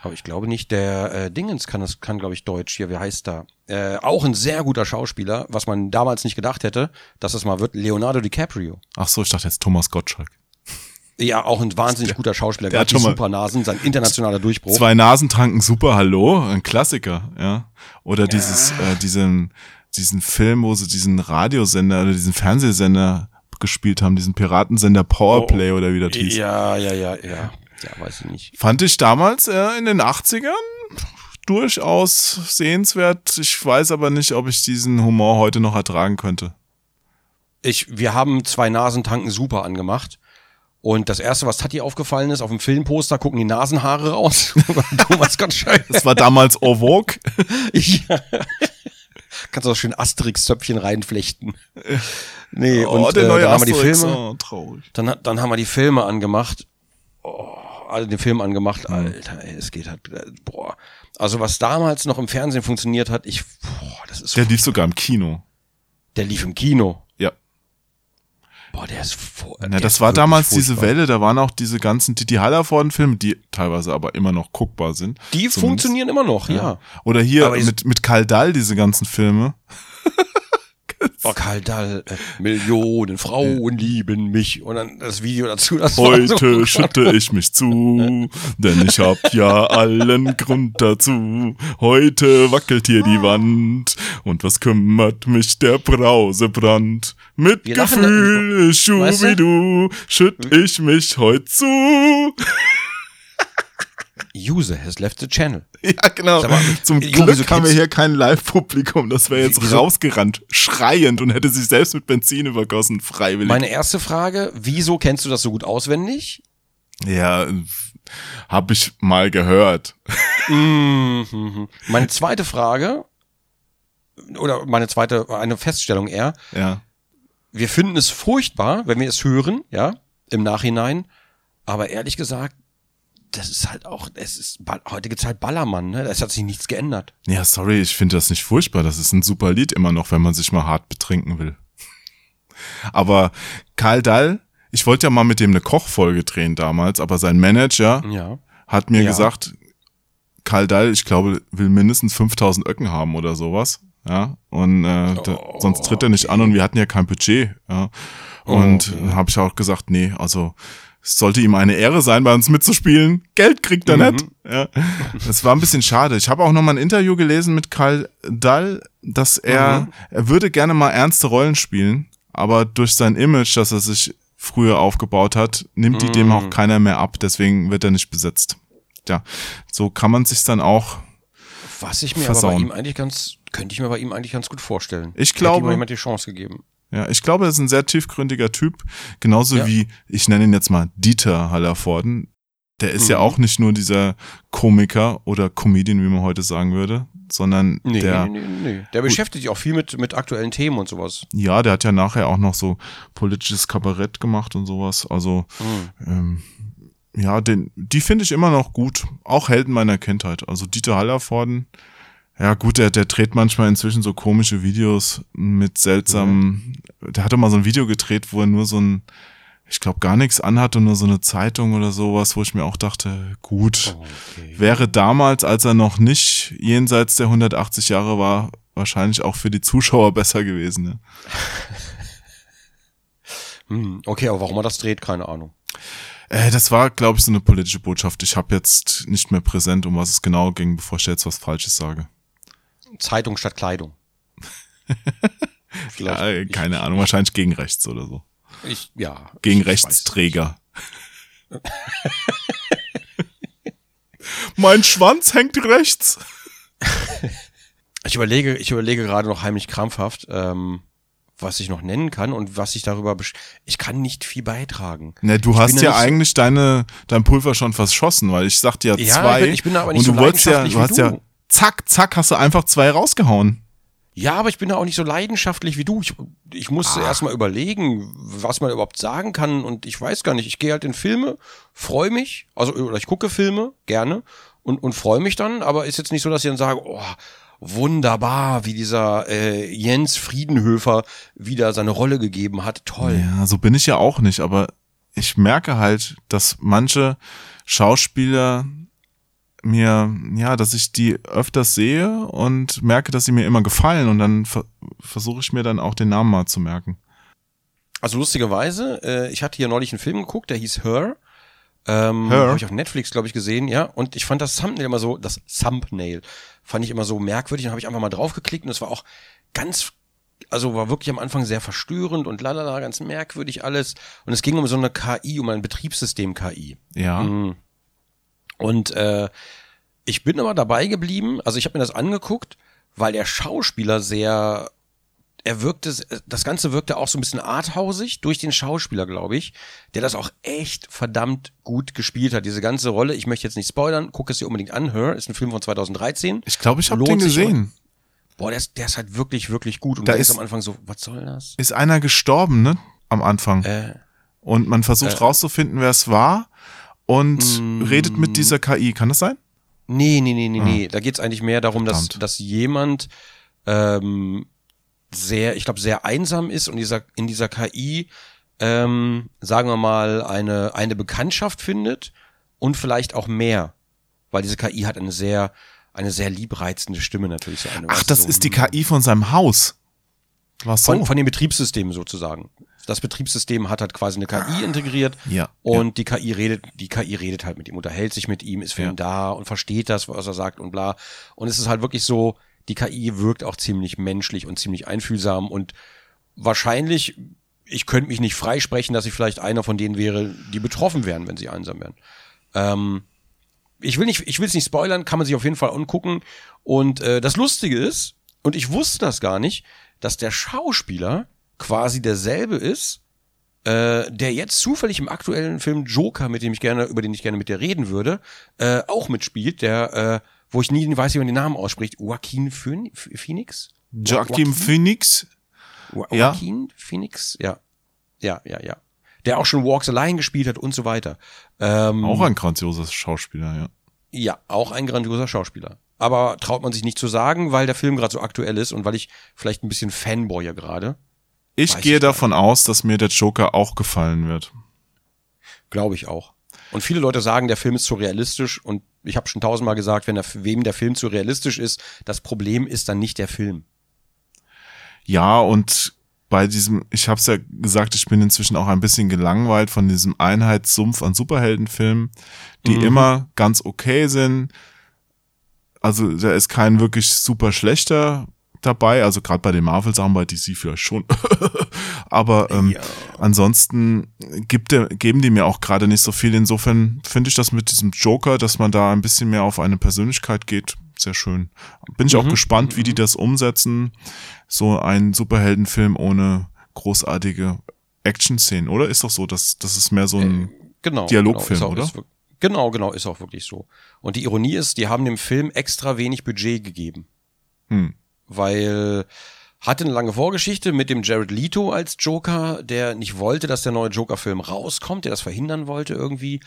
S2: Aber ich glaube nicht, der äh, Dingens kann das, kann, glaube ich, Deutsch hier, wie heißt da? Äh, auch ein sehr guter Schauspieler, was man damals nicht gedacht hätte, dass es mal wird, Leonardo DiCaprio.
S3: Ach so, ich dachte jetzt Thomas Gottschalk.
S2: Ja, auch ein wahnsinnig guter Schauspieler,
S3: der hat schon mal-
S2: Supernasen, sein internationaler Durchbruch.
S3: Zwei Nasen tranken super Hallo, ein Klassiker, ja. Oder dieses, äh, diesen, diesen Film, wo sie diesen Radiosender oder diesen Fernsehsender gespielt haben, diesen Piratensender Powerplay oder wie das hieß.
S2: Ja, ja, ja, ja. Ja, weiß ich nicht.
S3: Fand ich damals äh, in den 80ern durchaus sehenswert. Ich weiß aber nicht, ob ich diesen Humor heute noch ertragen könnte.
S2: Ich, wir haben zwei Nasentanken super angemacht. Und das erste, was Tati aufgefallen ist, auf dem Filmposter gucken die Nasenhaare raus. Thomas Gottschalk.
S3: Das war damals Au Vogue.
S2: Ja. Kannst du auch schön Asterix-Zöpfchen reinflechten. Nee,
S3: oh,
S2: und äh, dann haben wir die
S3: Asterix.
S2: Filme,
S3: Oh,
S2: dann, dann haben wir die Filme angemacht. Oh, also den Film angemacht,
S3: Mhm.
S2: Alter, ey, es geht halt, äh, boah. Also was damals noch im Fernsehen funktioniert hat, ich, boah, das ist,
S3: Der lief sogar im Kino.
S2: der lief im Kino.
S3: Ja.
S2: Boah, der ist, vor,
S3: Na, das war damals diese
S2: furchtbar.
S3: Welle, da waren auch diese ganzen Didi Hallervorden-Filme, die teilweise aber immer noch guckbar sind.
S2: Die
S3: Zumindest.
S2: funktionieren immer noch, ja.
S3: Oder hier
S2: Aber
S3: mit, mit Karl Dahl, diese ganzen Filme.
S2: Karl Dahl, äh, Millionen Frauen lieben mich. Und dann das Video dazu. Das war so
S3: Heute schütte ich mich zu, denn ich hab ja allen Grund dazu. Heute wackelt hier die Wand und was kümmert mich der Brausebrand? Mit
S2: Wir
S3: Gefühl,
S2: Weißt du?
S3: schubidu, schütt ich mich heute zu.
S2: User has left the channel.
S3: Ja, genau.
S2: Mal,
S3: Zum Glück
S2: wieso
S3: haben wir hier kein Live-Publikum. Das wäre jetzt
S2: Wieso-
S3: rausgerannt, schreiend und hätte sich selbst mit Benzin übergossen, freiwillig.
S2: Meine erste Frage, wieso kennst du das so gut auswendig?
S3: ja, hab ich mal gehört.
S2: Mhm. Meine zweite Frage, oder meine zweite, eine Feststellung eher,
S3: Ja.
S2: wir finden es furchtbar, wenn wir es hören, ja, im Nachhinein, aber ehrlich gesagt, das ist halt auch, es ist, heute gibt's halt Ballermann, ne? Es hat sich nichts geändert.
S3: Ja, sorry, ich finde das nicht furchtbar. Das ist ein super Lied immer noch, wenn man sich mal hart betrinken will. Aber Karl Dall, ich wollte ja mal mit dem eine Kochfolge drehen damals, aber sein Manager
S2: Ja.
S3: hat mir
S2: Ja.
S3: gesagt, Karl Dall, ich glaube, will mindestens 5000 Öcken haben oder sowas. Ja, und äh, da,
S2: Oh,
S3: sonst tritt er nicht an und wir hatten ja kein Budget. Ja. Und oh, habe ich auch gesagt, nee, also es sollte ihm eine Ehre sein, bei uns mitzuspielen. Geld kriegt er nicht. Ja. Das war ein bisschen schade. Ich habe auch noch mal ein Interview gelesen mit Karl Dall, dass er, er würde gerne mal ernste Rollen spielen, aber durch sein Image, das er sich früher aufgebaut hat, nimmt die dem auch keiner mehr ab. Deswegen wird er nicht besetzt. Ja, so kann man sich dann auch.
S2: Was ich mir aber
S3: Versauen.
S2: bei ihm eigentlich ganz, könnte ich mir bei ihm eigentlich ganz gut vorstellen.
S3: Ich
S2: Hätte
S3: glaube-
S2: ihm mal jemand die Chance gegeben.
S3: Ja, ich glaube, er ist ein sehr tiefgründiger Typ. Genauso
S2: Ja.
S3: wie, ich nenne ihn jetzt mal Dieter Hallervorden. Der ist ja
S2: Mhm.
S3: auch nicht nur dieser Komiker oder Comedian, wie man heute sagen würde, sondern
S2: Nee,
S3: der,
S2: nee, nee, nee. Der beschäftigt sich auch viel mit, mit aktuellen Themen und sowas.
S3: ja, der hat ja nachher auch noch so politisches Kabarett gemacht und sowas. Also,
S2: Mhm.
S3: ähm, ja, den, die finde ich immer noch gut. Auch Helden meiner Kindheit. Also Dieter Hallervorden. Ja, gut, der, der dreht manchmal inzwischen so komische Videos mit seltsamen. Der hatte mal so ein Video gedreht, wo er nur so ein, ich glaube, gar nichts anhat und nur so eine Zeitung oder sowas, wo ich mir auch dachte, gut,
S2: Okay.
S3: wäre damals, als er noch nicht jenseits der 180 Jahre war, wahrscheinlich auch für die Zuschauer besser gewesen. Ne?
S2: Hm, okay, aber warum er das dreht, keine Ahnung.
S3: Äh, das war, glaube ich, so eine politische Botschaft. Ich habe jetzt nicht mehr präsent, um was es genau ging, bevor ich jetzt was Falsches sage.
S2: Zeitung statt Kleidung.
S3: Ja, keine Ahnung, wahrscheinlich gegen rechts oder so.
S2: Ich, ja.
S3: Gegen
S2: ich,
S3: Rechtsträger. mein Schwanz hängt rechts.
S2: Ich überlege, ich überlege gerade noch heimlich krampfhaft, ähm, was ich noch nennen kann und was ich darüber, besch- ich kann nicht viel beitragen.
S3: Ne, du
S2: Ich
S3: hast ja
S2: so-
S3: eigentlich deine, dein Pulver schon verschossen, weil ich sagte ja
S2: Ja,
S3: zwei.
S2: ich bin aber nicht
S3: und
S2: so
S3: du wolltest ja, du hast ja,
S2: du.
S3: Zack, zack, hast du einfach zwei rausgehauen.
S2: Ja, aber ich bin da auch nicht so leidenschaftlich wie du. Ich, ich muss
S3: Ah.
S2: erst mal überlegen, was man überhaupt sagen kann. Und ich weiß gar nicht. Ich gehe halt in Filme, freue mich, also oder ich gucke Filme gerne und, und freue mich dann, aber ist jetzt nicht so, dass ich dann sage, oh, wunderbar, wie dieser äh, Jens Friedenhöfer wieder seine Rolle gegeben hat. Toll.
S3: Ja, so bin ich ja auch nicht, aber ich merke halt, dass manche Schauspieler mir, ja, dass ich die öfters sehe und merke, dass sie mir immer gefallen und dann ver versuche ich mir dann auch den Namen mal zu merken.
S2: Also lustigerweise, äh, ich hatte hier neulich einen Film geguckt, der hieß Her. Ähm? Habe ich auf Netflix, glaube ich, gesehen, ja. Und ich fand das Thumbnail immer so, das Thumbnail fand ich immer so merkwürdig. Dann habe ich einfach mal draufgeklickt und es war auch ganz, also war wirklich am Anfang sehr verstörend und lalala, ganz merkwürdig alles. Und es ging um so eine KI, um ein Betriebssystem-KI.
S3: Ja.
S2: Mhm. Und äh, ich bin aber dabei geblieben, also ich habe mir das angeguckt, weil der Schauspieler sehr, er wirkte, das Ganze wirkte auch so ein bisschen arthausig durch den Schauspieler, glaube ich, der das auch echt verdammt gut gespielt hat. Diese ganze Rolle, ich möchte jetzt nicht spoilern, guck es dir unbedingt an, Her, ist ein Film von 2013.
S3: Ich glaube, ich habe den gesehen.
S2: Boah, der ist, der ist halt wirklich, wirklich gut. Und
S3: Da
S2: ist am Anfang so, was soll das?
S3: Ist einer gestorben, ne? Am Anfang.
S2: Äh,
S3: Und man versucht rauszufinden, wer es war und
S2: Mm.
S3: redet mit dieser KI. Kann das sein?
S2: Nee, nee, nee, nee, nee. Da geht's eigentlich mehr darum, dass,
S3: Ah. Verdammt.
S2: dass jemand ähm, sehr, ich glaube, sehr einsam ist und dieser, in dieser KI, ähm, sagen wir mal, eine, eine Bekanntschaft findet und vielleicht auch mehr. Weil diese KI hat eine sehr, eine sehr liebreizende Stimme natürlich. So eine,
S3: Ach, das
S2: so,
S3: ist die
S2: hm.
S3: KI von seinem Haus. Was so?
S2: Von, von den Betriebssystemen sozusagen. Das Betriebssystem hat halt quasi eine KI integriert
S3: Ja,
S2: und die KI redet, die KI redet halt mit ihm, unterhält sich mit ihm, ist für
S3: Ja.
S2: ihn da und versteht das, was er sagt und bla. Und es ist halt wirklich so, die KI wirkt auch ziemlich menschlich und ziemlich einfühlsam und wahrscheinlich, ich könnte mich nicht freisprechen, dass ich vielleicht einer von denen wäre, die betroffen wären, wenn sie einsam wären. Ähm, ich will nicht, ich will es nicht spoilern, kann man sich auf jeden Fall angucken. Und äh, das Lustige ist, und ich wusste das gar nicht, dass der Schauspieler quasi derselbe ist, äh, der jetzt zufällig im aktuellen Film Joker, mit dem ich gerne, über den ich gerne mit dir reden würde, äh, auch mitspielt, der, äh, wo ich nie weiß, wie man den Namen ausspricht, Joaquin Phoenix?
S3: Joachim Phoenix?
S2: Jo
S3: Ja.
S2: Joaquin Phoenix? Ja. Ja, ja, ja. Der auch schon Walks Allein gespielt hat und so weiter. Ähm,
S3: Auch ein grandioses Schauspieler, ja.
S2: Ja, auch ein grandioser Schauspieler. Aber traut man sich nicht zu sagen, weil der Film gerade so aktuell ist und weil ich vielleicht ein bisschen Fanboye gerade.
S3: Ich
S2: Weiß
S3: gehe
S2: ich
S3: davon aus, dass mir der Joker auch gefallen wird.
S2: Glaube ich auch. Und viele Leute sagen, der Film ist zu realistisch und ich habe schon tausendmal gesagt, wenn der, wem der Film zu realistisch ist, das Problem ist dann nicht der Film.
S3: Ja, und bei diesem, ich habe es ja gesagt, ich bin inzwischen auch ein bisschen gelangweilt von diesem Einheitssumpf an Superheldenfilmen, die immer ganz okay sind. Also da ist kein wirklich super schlechter dabei, also gerade bei den Marvel-Sachen, bei DC vielleicht schon. Aber ähm, ansonsten gibt der, geben die mir auch gerade nicht so viel. Insofern finde ich das mit diesem Joker, dass man da ein bisschen mehr auf eine Persönlichkeit geht, sehr schön. Bin ich auch gespannt, wie die das umsetzen. So ein Superheldenfilm ohne großartige Action-Szenen, oder? Ist doch so, dass das ist mehr so ein
S2: Genau.
S3: Dialogfilm,
S2: genau,
S3: oder?
S2: Genau, genau, ist auch wirklich so. Und die Ironie ist, die haben dem Film extra wenig Budget gegeben.
S3: Hm.
S2: Weil hatte eine lange Vorgeschichte mit dem Jared Leto als Joker, der nicht wollte, dass der neue Joker-Film rauskommt, der das verhindern wollte irgendwie.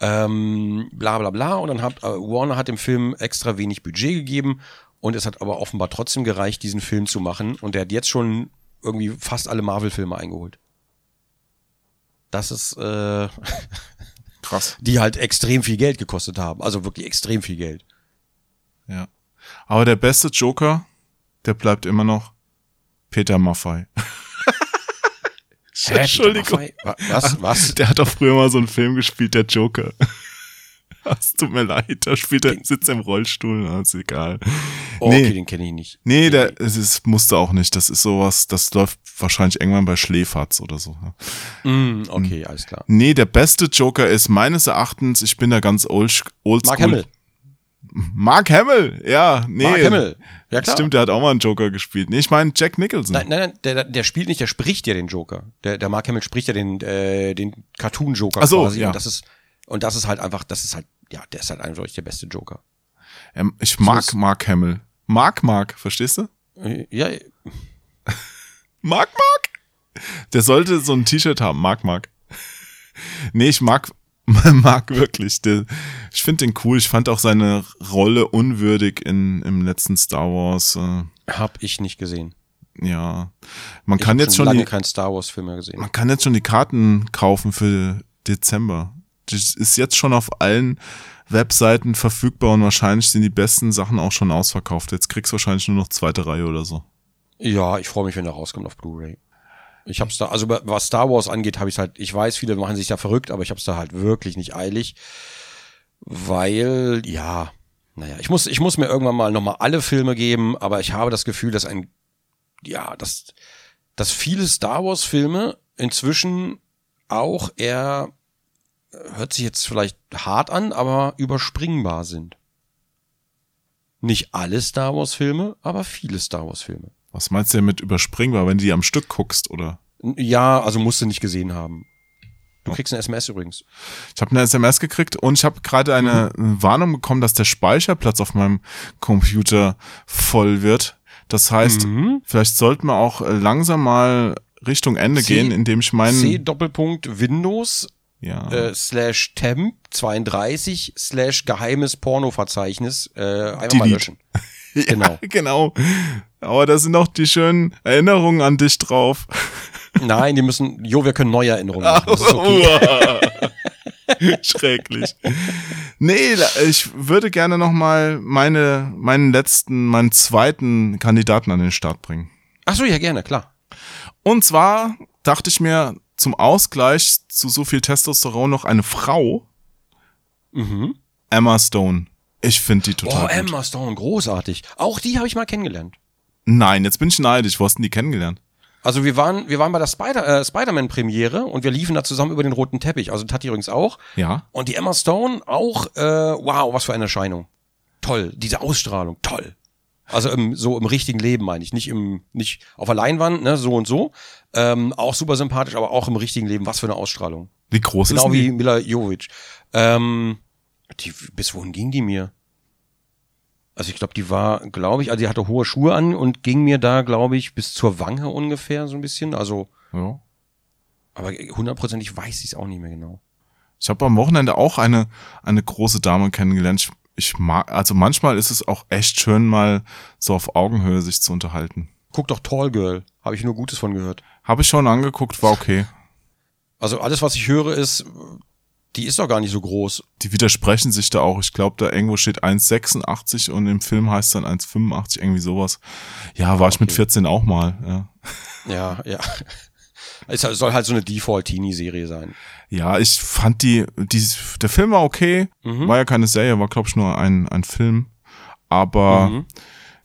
S2: Ähm, bla bla bla. Und dann hat äh, Warner hat dem Film extra wenig Budget gegeben und es hat aber offenbar trotzdem gereicht, diesen Film zu machen. Und der hat jetzt schon irgendwie fast alle Marvel-Filme eingeholt. Das ist, äh,
S3: krass.
S2: die halt extrem viel Geld gekostet haben. Also wirklich extrem viel Geld.
S3: Ja. Aber der beste Joker, der bleibt immer noch Peter Maffei.
S2: Hä,
S3: Entschuldigung.
S2: Peter Maffay? Wa- Was? Was?
S3: Der hat doch früher mal so einen Film gespielt, der Joker. Es tut mir leid, da spielt er, sitzt er im Rollstuhl, na, ist egal.
S2: Oh,
S3: nee,
S2: okay, den kenne ich nicht.
S3: nee, der, es ist, musste auch nicht. Das ist sowas, das läuft wahrscheinlich irgendwann bei Schläferz oder so. ja.
S2: Mm, okay, alles klar.
S3: Nee, der beste Joker ist meines Erachtens, ich bin da ganz old, oldschool.
S2: Mark Hamill.
S3: Mark Hamill, ja, nee.
S2: Mark Hamill. Ja, klar.
S3: Stimmt, der hat auch mal einen Joker gespielt. Nee, ich meine Jack Nicholson.
S2: Nein, nein, nein, der, der spielt nicht, der spricht ja den Joker. Der, der Mark Hamill spricht ja den, äh, den Cartoon-Joker
S3: Ach so,
S2: quasi.
S3: ja.
S2: Und das ist, und das ist halt einfach, das ist halt, ja, der ist halt eindeutig der beste Joker.
S3: Ähm, ich mag Mark Hamill. Mark, Mark, verstehst du?
S2: Äh, Ja,
S3: Mark, Mark? Der sollte so ein T-Shirt haben, Mark, Mark. Nee, ich mag mag wirklich. Der, ich finde den cool. Ich fand auch seine Rolle unwürdig in, im letzten Star Wars. Äh,
S2: Hab ich nicht gesehen.
S3: ja, man
S2: Ich
S3: kann jetzt schon
S2: lange
S3: die,
S2: keinen Star Wars Film mehr gesehen.
S3: man kann jetzt schon die Karten kaufen für Dezember. Das ist jetzt schon auf allen Webseiten verfügbar und wahrscheinlich sind die besten Sachen auch schon ausverkauft. Jetzt kriegst du wahrscheinlich nur noch zweite Reihe oder so.
S2: Ja, ich freue mich, wenn der rauskommt auf Blu-ray. Ich hab's da, also was Star Wars angeht, habe ich halt, ich weiß, viele machen sich da verrückt, aber ich hab's da halt wirklich nicht eilig, weil, ja, naja, ich muss, ich muss mir irgendwann mal nochmal alle Filme geben, aber ich habe das Gefühl, dass ein, ja, dass, dass viele Star Wars Filme inzwischen auch eher, hört sich jetzt vielleicht hart an, aber überspringbar sind. Nicht alle Star Wars Filme, aber viele Star Wars Filme.
S3: Was meinst du denn mit überspringbar, wenn du die am Stück guckst, oder?
S2: Ja, also musst du nicht gesehen haben. Du kriegst eine SMS übrigens.
S3: Ich habe eine SMS gekriegt und ich habe gerade eine Warnung bekommen, dass der Speicherplatz auf meinem Computer voll wird. Das heißt,
S2: Mhm.
S3: vielleicht sollten wir auch äh, langsam mal Richtung Ende
S2: C-
S3: gehen, indem ich meinen
S2: C Doppelpunkt Windows
S3: ja,
S2: äh, slash temp 32 slash geheimes Pornoverzeichnis äh, einfach mal
S3: Delete.
S2: löschen. Genau.
S3: genau. Aber da sind noch die schönen Erinnerungen an dich drauf.
S2: Nein, die müssen, jo, wir können neue Erinnerungen machen. Das ist okay.
S3: Schrecklich. Nee, ich würde gerne noch mal meine, meinen letzten, meinen zweiten Kandidaten an den Start bringen.
S2: Ach so, ja, gerne, klar.
S3: Und zwar dachte ich mir zum Ausgleich zu so viel Testosteron noch eine Frau,
S2: Mhm.
S3: Emma Stone. Ich finde die
S2: Oh,
S3: total gut.
S2: Emma Stone, großartig. Auch die habe ich mal kennengelernt.
S3: Nein, jetzt bin ich neidisch. Wo hast du die kennengelernt?
S2: Also wir waren, wir waren bei der Spider, äh, Spider-Man-Premiere und wir liefen da zusammen über den roten Teppich. Also Tati übrigens auch.
S3: Ja.
S2: Und die Emma Stone auch, äh, wow, was für eine Erscheinung. Toll, diese Ausstrahlung, toll. Also im, so im richtigen Leben meine ich, nicht im, nicht auf der Leinwand, ne, so und so. Ähm, auch super sympathisch, aber auch im richtigen Leben, was für eine Ausstrahlung.
S3: Wie groß
S2: Genau
S3: ist
S2: wie
S3: die?
S2: Mila Jovic. Ähm, die, bis wohin ging die mir? Also ich glaube, die war, glaube ich, also die hatte hohe Schuhe an und ging mir da, glaube ich, bis zur Wange ungefähr so ein bisschen. Also,
S3: Ja.
S2: aber hundertprozentig weiß ich es auch nicht mehr genau.
S3: Ich habe am Wochenende auch eine, eine große Dame kennengelernt. Ich, ich mag, also manchmal ist es auch echt schön, mal so auf Augenhöhe sich zu unterhalten.
S2: Guck doch Tall Girl, habe ich nur Gutes von gehört.
S3: Habe ich schon angeguckt, war okay.
S2: Also alles, was ich höre, ist, die ist doch gar nicht so groß.
S3: Die widersprechen sich da auch. Ich glaube, da irgendwo steht 1,86 und im Film heißt dann 1,85, irgendwie sowas. Ja, war ich mit 14 auch mal. Ja,
S2: Ja, ja. Es soll halt so eine Default-Teenie-Serie sein.
S3: ja ich fand die, die, der Film war okay.
S2: Mhm.
S3: War ja keine Serie, war glaube ich nur ein, ein Film. Aber
S2: Mhm.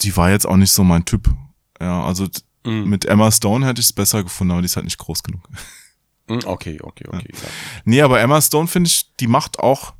S3: die war jetzt auch nicht so mein Typ. Ja, also
S2: Mhm.
S3: mit Emma Stone hätte ich es besser gefunden, aber die ist halt nicht groß genug.
S2: Hm, Okay, okay, okay. Ja.
S3: Nee, aber Emma Stone finde ich, die macht auch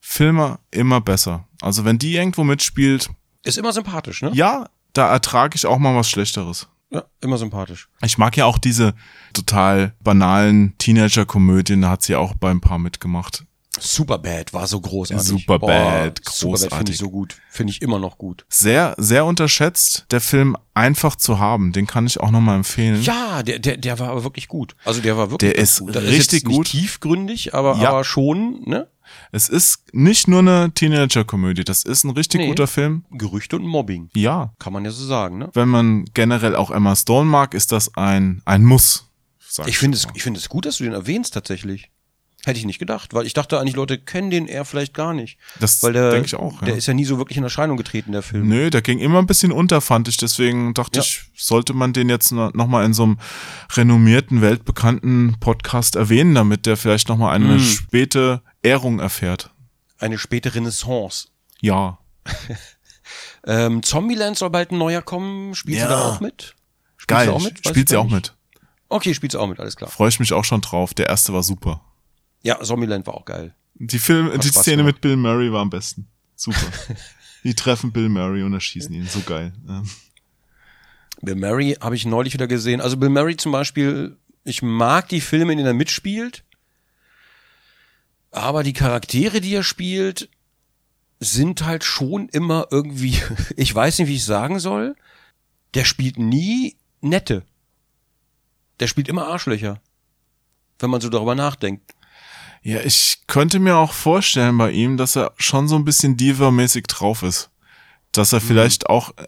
S3: Filme immer besser. Also wenn die irgendwo mitspielt,
S2: Ist immer sympathisch, ne?
S3: ja, da ertrage ich auch mal was Schlechteres.
S2: Ja, immer sympathisch.
S3: Ich mag ja auch diese total banalen Teenager-Komödien, da hat sie auch bei ein paar mitgemacht.
S2: Superbad war so großartig.
S3: Superbad,
S2: Superbad finde
S3: großartig.
S2: ich so gut. Finde ich immer noch gut.
S3: Sehr, sehr unterschätzt, der Film einfach zu haben. Den kann ich auch nochmal empfehlen.
S2: Ja, der, der, der war aber wirklich gut. Also der war wirklich
S3: Der ist
S2: gut. Der
S3: richtig
S2: nicht
S3: gut.
S2: tiefgründig, aber,
S3: Ja.
S2: aber schon, ne?
S3: Es ist nicht nur eine Teenager-Komödie, das ist ein richtig
S2: Nee.
S3: guter Film.
S2: Gerüchte und Mobbing.
S3: Ja,
S2: Kann man ja so sagen, ne?
S3: wenn man generell auch Emma Stone mag, ist das ein, ein Muss.
S2: Ich finde es, ich finde es gut, dass du den erwähnst tatsächlich. Hätte ich nicht gedacht, weil ich dachte eigentlich, Leute kennen den eher vielleicht gar nicht.
S3: Das
S2: der,
S3: denke ich auch.
S2: der
S3: Ja.
S2: ist ja nie so wirklich in Erscheinung getreten, der Film.
S3: Nö, der ging immer ein bisschen unter, fand ich. Deswegen dachte
S2: Ja.
S3: ich, sollte man den jetzt nochmal in so einem renommierten, weltbekannten Podcast erwähnen, damit der vielleicht nochmal eine
S2: Mm.
S3: späte Ehrung erfährt.
S2: Eine späte Renaissance.
S3: Ja.
S2: Ähm, Zombieland soll bald ein neuer kommen. Spielt
S3: Ja.
S2: sie da auch mit? Spielt
S3: Geil.
S2: sie auch mit? Weiß
S3: Spielt sie auch
S2: nicht.
S3: mit.
S2: Okay, spielt sie auch mit, alles klar.
S3: Freue ich mich auch schon drauf. Der erste war super.
S2: Ja, Zombieland war auch geil.
S3: Die Film, die
S2: Spaß
S3: Szene
S2: gemacht.
S3: mit Bill Murray war am besten. Super. die treffen Bill Murray und erschießen ihn. So geil.
S2: Bill Murray habe ich neulich wieder gesehen. Also Bill Murray zum Beispiel, ich mag die Filme, in denen er mitspielt, aber die Charaktere, die er spielt, sind halt schon immer irgendwie, ich weiß nicht, wie ich sagen soll, der spielt nie nette. Der spielt immer Arschlöcher. Wenn man so darüber nachdenkt.
S3: Ja, ich könnte mir auch vorstellen bei ihm, dass er schon so ein bisschen Diva-mäßig drauf ist. Dass er vielleicht auch äh,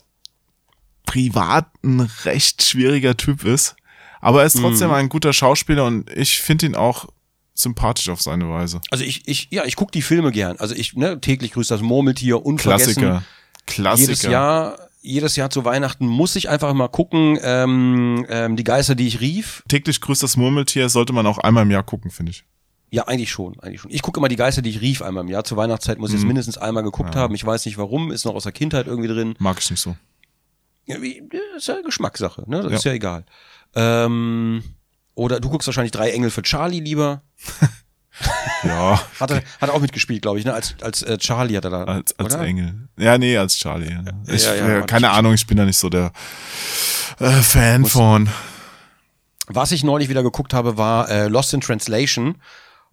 S3: privat ein recht schwieriger Typ ist. Aber er ist trotzdem ein guter Schauspieler und ich finde ihn auch sympathisch auf seine Weise.
S2: Also ich, ich, ja, ich gucke die Filme gern. Also ich, ne, täglich grüßt das Murmeltier, unvergessen.
S3: Klassiker. Klassiker.
S2: Jedes Jahr, jedes Jahr zu Weihnachten muss ich einfach mal gucken, ähm, ähm, die Geister, die ich rief.
S3: Täglich grüßt das Murmeltier sollte man auch einmal im Jahr gucken, finde ich.
S2: Ja, eigentlich schon, eigentlich schon. Ich gucke immer die Geister, die ich rief einmal im Jahr. Zur Weihnachtszeit muss ich
S3: Mhm.
S2: es mindestens einmal geguckt haben. Ich weiß nicht warum, ist noch aus der Kindheit irgendwie drin.
S3: Mag ich nicht so.
S2: Ja, wie, ist ja Geschmackssache, ne? Das
S3: Ja.
S2: ist ja egal. Ähm, oder du guckst wahrscheinlich drei Engel für Charlie lieber.
S3: Ja,
S2: Hat er, hat er auch mitgespielt, glaube ich, ne? Als, als äh, Charlie hat er da.
S3: als, als
S2: oder?
S3: Engel. Ja, nee, als Charlie. Ja. Ich,
S2: ja,
S3: äh, keine Ahnung, ich bin da nicht so der äh, Fan von.
S2: Was ich neulich wieder geguckt habe, war äh, Lost in Translation.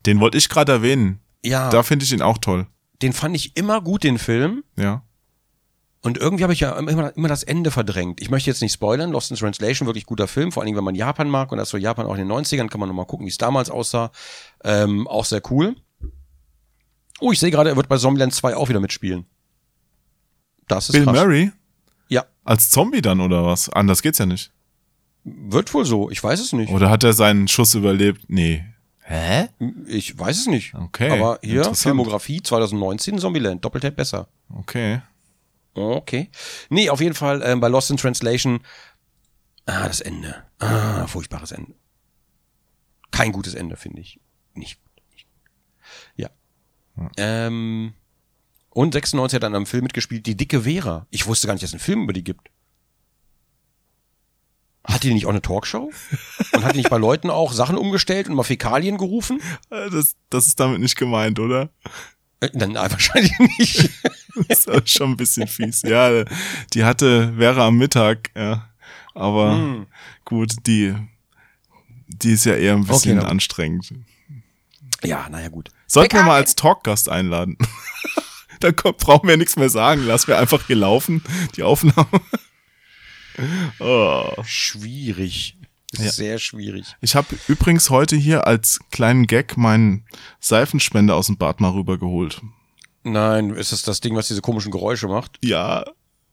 S3: Den wollte ich gerade erwähnen.
S2: Ja,
S3: Da finde ich ihn auch toll.
S2: den fand ich immer gut, den Film.
S3: Ja.
S2: Und irgendwie habe ich ja immer, immer das Ende verdrängt. Ich möchte jetzt nicht spoilern. Lost in Translation, wirklich guter Film. Vor allen Dingen, wenn man Japan mag. Und das so Japan auch in den 90ern, kann man nochmal gucken, wie es damals aussah. Ähm, auch sehr cool. Oh, ich sehe gerade, er wird bei Zombieland 2 auch wieder mitspielen. Das ist
S3: Bill
S2: krass.
S3: Murray?
S2: Ja,
S3: Als Zombie dann oder was? Anders geht's ja nicht.
S2: wird wohl so. Ich weiß es nicht.
S3: Oder hat er seinen Schuss überlebt? Nee. Hä?
S2: Ich weiß es nicht.
S3: Okay,
S2: Aber hier. Filmografie 2019, Zombieland, Doppeltap besser.
S3: Okay.
S2: Okay. Nee, auf jeden Fall ähm, bei Lost in Translation. Ah, das Ende. Ah, furchtbares Ende. Kein gutes Ende, finde ich. Nicht. nicht. Ja. Ähm, und 96 hat dann am Film mitgespielt, die dicke Vera. Ich wusste gar nicht, dass es einen Film über die gibt. Hat die nicht auch eine Talkshow? Und hat die nicht bei Leuten auch Sachen umgestellt und mal Fäkalien gerufen?
S3: Äh, Das, das ist damit nicht gemeint, oder?
S2: Dann äh, wahrscheinlich nicht.
S3: Das ist schon ein bisschen fies. Ja, die hatte, wäre am Mittag, ja. Aber
S2: Hm.
S3: gut, die, die ist ja eher ein bisschen
S2: gut.
S3: anstrengend.
S2: Ja, naja, gut.
S3: Sollten wir mal als Talkgast einladen. Dann kommt, brauchen wir nichts mehr sagen. Lassen wir einfach hier laufen, die Aufnahme. Oh.
S2: Schwierig.
S3: Ja.
S2: ist sehr schwierig.
S3: Ich habe übrigens heute hier als kleinen Gag meinen Seifenspender aus dem Bad mal rübergeholt.
S2: Nein, ist das das Ding, was diese komischen Geräusche macht?
S3: Ja,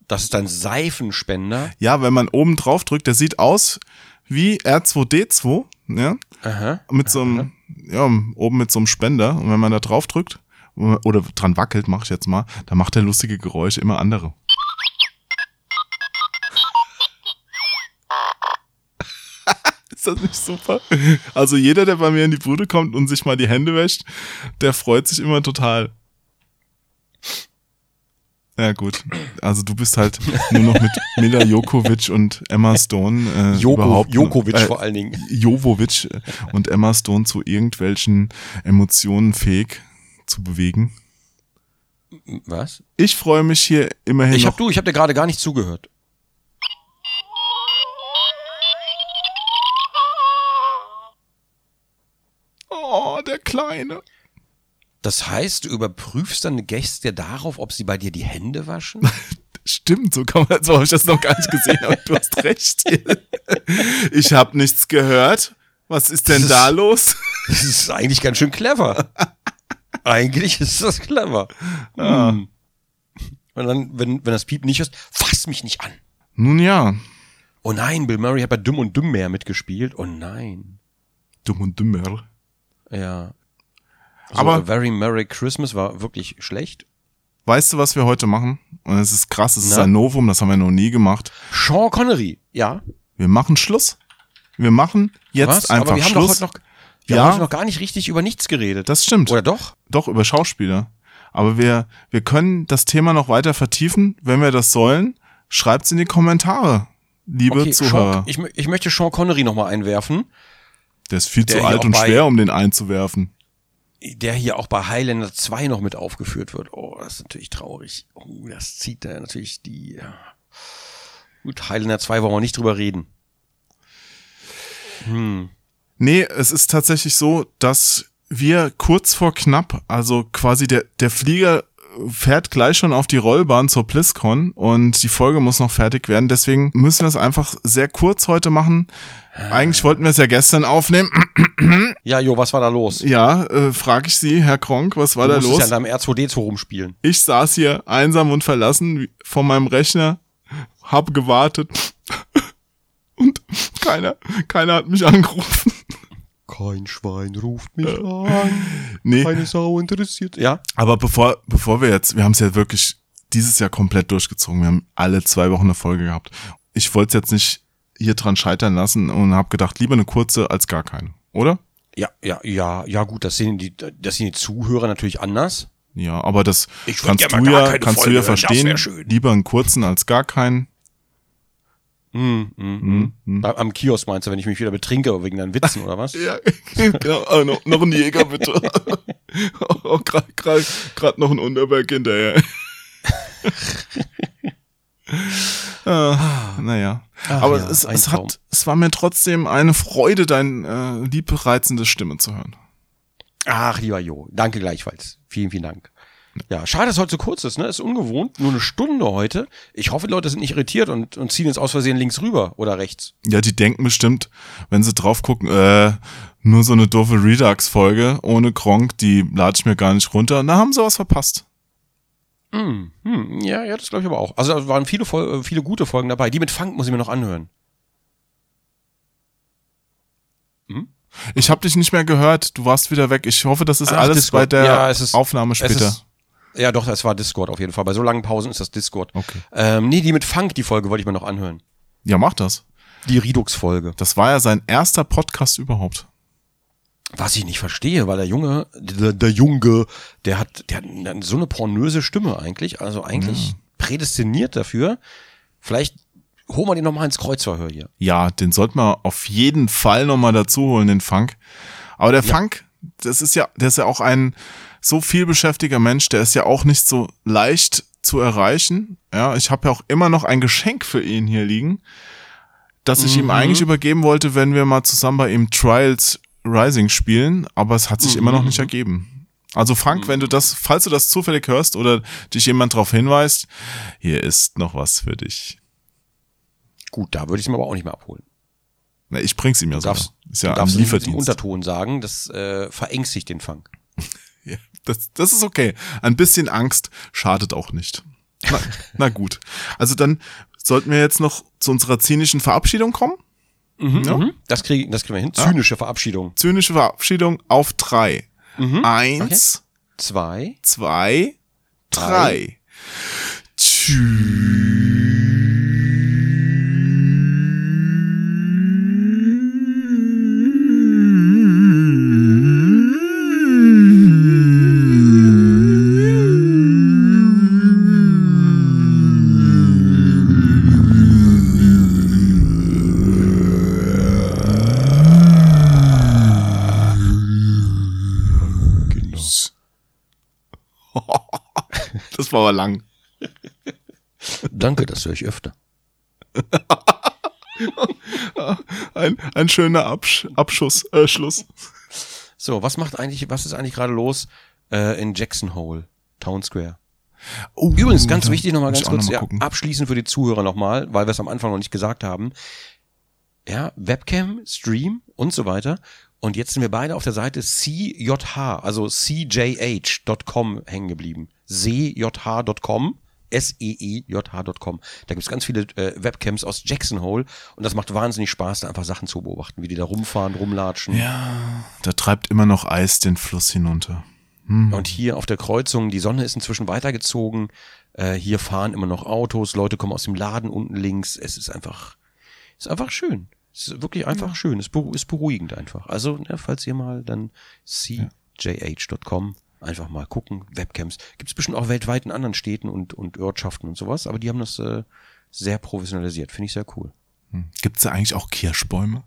S2: Das ist ein Seifenspender.
S3: ja, wenn man oben drauf drückt, der sieht aus wie R2D2, ja,
S2: Aha.
S3: mit so einem, ja, oben mit so einem Spender. Und wenn man da drauf drückt oder dran wackelt, mache ich jetzt mal, dann macht er lustige Geräusche, immer andere. Ist das nicht super? Also jeder, der bei mir in die Bude kommt und sich mal die Hände wäscht, der freut sich immer total. Ja gut, also du bist halt nur noch mit Mila Jokovic und Emma Stone äh,
S2: Joko,
S3: überhaupt
S2: Jokovic
S3: äh,
S2: vor allen Dingen.
S3: Jovovic und Emma Stone zu irgendwelchen Emotionen fähig zu bewegen.
S2: Was?
S3: Ich freue mich hier immerhin
S2: Ich
S3: noch.
S2: hab du, ich hab dir gerade gar nicht zugehört.
S3: Kleine.
S2: Das heißt, du überprüfst deine Gäste darauf, ob sie bei dir die Hände waschen?
S3: Stimmt, so kann man, so habe ich das noch gar nicht gesehen, aber du hast recht. Ich habe nichts gehört. Was ist denn
S2: Das
S3: da
S2: ist-
S3: los?
S2: Das ist eigentlich ganz schön clever. Eigentlich ist das clever. Hm. Und dann, wenn, wenn das Piep nicht ist, fass mich nicht an.
S3: Nun ja,
S2: Oh nein, Bill Murray hat bei Dumm und Dümmer mitgespielt. Oh nein.
S3: dumm und dümmer.
S2: Ja. So,
S3: Aber-
S2: Very Merry Christmas war wirklich schlecht.
S3: Weißt du, was wir heute machen? Und es ist krass, es ist ein Novum, das haben wir noch nie gemacht.
S2: Sean Connery, ja.
S3: Wir machen Schluss. Wir machen jetzt
S2: Was?
S3: einfach
S2: Aber wir haben
S3: Schluss.
S2: doch heute noch, wir
S3: Ja.
S2: haben noch gar nicht richtig über nichts geredet.
S3: das stimmt.
S2: Oder doch?
S3: Doch, über Schauspieler. Aber wir, wir können das Thema noch weiter vertiefen. Wenn wir das sollen, schreibt's in die Kommentare, liebe
S2: Okay,
S3: Zuhörer.
S2: Sean, ich, ich möchte Sean Connery nochmal einwerfen,
S3: Der ist viel
S2: der
S3: zu alt und schwer, um den einzuwerfen.
S2: Der hier auch bei Highlander 2 noch mit aufgeführt wird. Oh, das ist natürlich traurig. Oh, das zieht da natürlich die. Ja. Gut, Highlander 2 wollen wir nicht drüber reden. Hm.
S3: Nee, es ist tatsächlich so, dass wir kurz vor knapp, also quasi der, der Flieger fährt gleich schon auf die Rollbahn zur BlizzCon und die Folge muss noch fertig werden. Deswegen müssen wir es einfach sehr kurz heute machen. Eigentlich wollten wir es ja gestern aufnehmen.
S2: Ja, Jo, was war da los?
S3: Ja, äh, frage ich Sie, Herr Kronk, was war
S2: du
S3: da los?
S2: ja in deinem R2D2 rumspielen.
S3: Ich saß hier einsam und verlassen vor meinem Rechner, hab gewartet und keiner, keiner hat mich angerufen.
S2: Kein Schwein ruft mich an.
S3: Nee,
S2: Keine Sau interessiert. Ja?
S3: aber bevor, bevor wir jetzt, wir haben es ja wirklich dieses Jahr komplett durchgezogen. Wir haben alle zwei Wochen eine Folge gehabt. Ich wollte es jetzt nicht hier dran scheitern lassen und habe gedacht, lieber eine kurze als gar keine, oder?
S2: Ja, ja, ja, ja, gut, das sehen die, das sehen die Zuhörer natürlich anders.
S3: Ja, aber das kannst du ja, kannst
S2: Folge
S3: du ja verstehen. Lieber einen kurzen als gar keinen.
S2: Hm, hm, hm. Bei- Am Kiosk meinst du, wenn ich mich wieder betrinke wegen deinen Witzen oder was?
S3: Ja, genau. Ah, noch, noch ein Jäger, bitte. oh, Gerade noch ein Unterberg hinterher. Ah, naja.
S2: Ach
S3: Aber
S2: ja,
S3: es, es, hat, es war mir trotzdem eine Freude, deine äh, liebreizende Stimme zu hören.
S2: Ach, lieber Jo, danke gleichfalls. Vielen, vielen Dank. Ja, schade, dass heute so kurz ist, ne? Ist ungewohnt. Nur eine Stunde heute. Ich hoffe, die Leute sind nicht irritiert und, und ziehen jetzt aus Versehen links rüber oder rechts.
S3: Ja, die denken bestimmt, wenn sie drauf gucken, äh, nur so eine doofe Redux-Folge ohne Gronk, die lade ich mir gar nicht runter. Da haben sie was verpasst.
S2: Hm, hm, ja, ja, das glaube ich aber auch. Also da waren viele, äh, viele gute Folgen dabei. Die mit Funk muss ich mir noch anhören.
S3: Ich habe dich nicht mehr gehört, du warst wieder weg. Ich hoffe, das ist
S2: Ach,
S3: alles
S2: Discord.
S3: bei der
S2: Ja, es ist-
S3: Aufnahme später.
S2: ist, ja, doch, es war Discord auf jeden Fall. Bei so langen Pausen ist das Discord.
S3: Okay.
S2: Ähm, nee, die mit Funk, die Folge wollte ich mir noch anhören.
S3: Ja, mach das.
S2: Die Redux-Folge.
S3: Das war ja sein erster Podcast überhaupt.
S2: Was ich nicht verstehe, weil der Junge, der, der Junge, der hat, der hat so eine pornöse Stimme eigentlich, also eigentlich prädestiniert dafür. Vielleicht holen wir den nochmal ins Kreuzverhör hier.
S3: Ja, den sollten wir auf jeden Fall nochmal dazu holen, den Funk. Aber der Funk, das ist ja, der ist ja auch ein so viel beschäftiger Mensch, der ist ja auch nicht so leicht zu erreichen. Ja, ich habe ja auch immer noch ein Geschenk für ihn hier liegen, das ich ihm eigentlich übergeben wollte, wenn wir mal zusammen bei ihm Trials Rising spielen, aber es hat sich immer noch nicht ergeben. Also Frank, wenn du das, falls du das zufällig hörst oder dich jemand darauf hinweist, hier ist noch was für dich.
S2: Gut, da würde ich es mir aber auch nicht mehr abholen.
S3: Na, ich bring's ihm ja
S2: darfst,
S3: Ist ja
S2: du darfst
S3: Lieferdienst.
S2: Unterton sagen, das äh, verängstigt den Funk.
S3: Ja, das, das ist okay. Ein bisschen Angst schadet auch nicht. Na, na gut. Also dann sollten wir jetzt noch zu unserer zynischen Verabschiedung kommen. Ja?
S2: Mhm. Das, krieg, das kriegen wir hin. Zynische Verabschiedung.
S3: Zynische Verabschiedung auf drei.
S2: Mhm.
S3: Eins,
S2: Zwei.
S3: zwei, drei. Das war aber lang.
S2: Danke, das höre ich öfter.
S3: Ein, ein schöner Absch Abschuss, äh, Schluss.
S2: So, was macht eigentlich, was ist eigentlich gerade los äh, in Jackson Hole, Town Square?
S3: Oh,
S2: Übrigens, ganz wichtig nochmal ganz kurz,
S3: noch
S2: ja, abschließend für die Zuhörer nochmal, weil wir es am Anfang noch nicht gesagt haben. Ja, Webcam, Stream und so weiter. Und jetzt sind wir beide auf der Seite CJH, also CJH.com hängen geblieben. CJH.com, S-E-E-J-H.com. Da gibt's ganz viele äh, Webcams aus Jackson Hole und das macht wahnsinnig Spaß, da einfach Sachen zu beobachten, wie die da rumfahren, rumlatschen.
S3: Da treibt immer noch Eis den Fluss hinunter.
S2: Und hier auf der Kreuzung, die Sonne ist inzwischen weitergezogen. Äh, hier fahren immer noch Autos, Leute kommen aus dem Laden unten links. Es ist einfach, ist einfach schön. Es ist wirklich einfach schön. Es ist beruhigend einfach. Also, ne, falls ihr mal dann cjh.com einfach mal gucken, Webcams. Gibt es bestimmt auch weltweit in anderen Städten und, und Ortschaften und sowas, aber die haben das äh, sehr professionalisiert. Finde ich sehr cool.
S3: Gibt's da eigentlich auch Kirschbäume?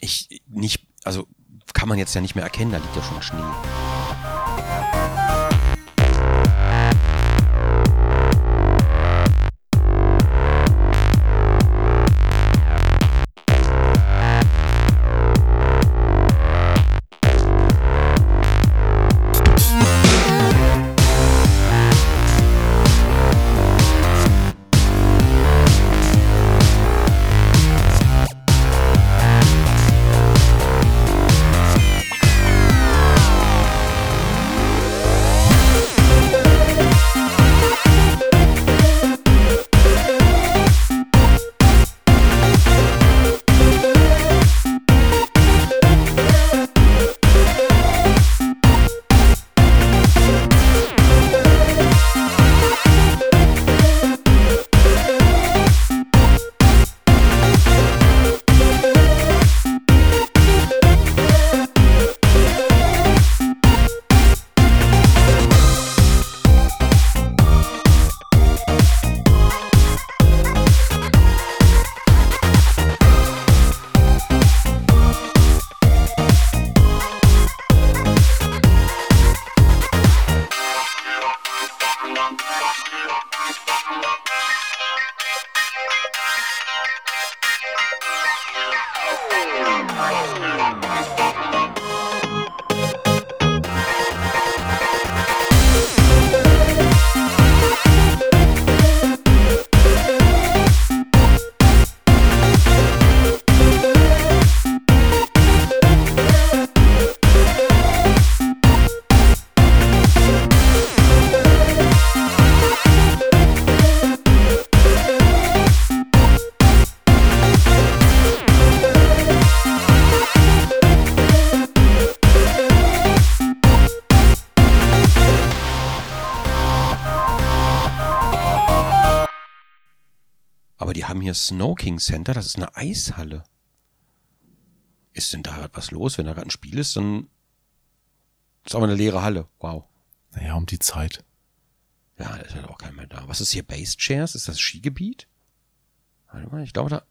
S2: Ich nicht, also kann man jetzt ja nicht mehr erkennen, da liegt ja schon Schnee. Hier Snow King Center, das ist eine Eishalle. Ist denn da was los? Wenn da gerade ein Spiel ist, dann ist aber eine leere Halle. Wow.
S3: Naja, um die Zeit.
S2: Ja, da ist halt auch keiner mehr da. Was ist hier Base Chairs? Ist das Skigebiet? Warte mal, ich glaube da.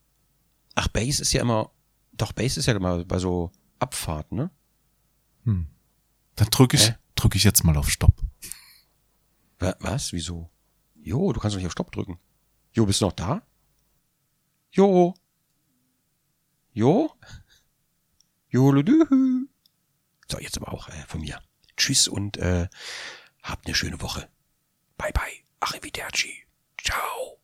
S2: Ach, Base ist ja immer. Doch, Base ist ja immer bei so Abfahrten, ne?
S3: Dann drücke ich,
S2: Hä?
S3: drück ich jetzt mal auf Stopp.
S2: Wa- Was? Wieso? Jo, du kannst doch nicht auf Stopp drücken. Jo, bist du noch da? Jo. Jo? Jo, ludühü. So, jetzt aber auch äh, von mir. Tschüss und äh, habt eine schöne Woche. Bye, bye. Arrivederci. Ciao.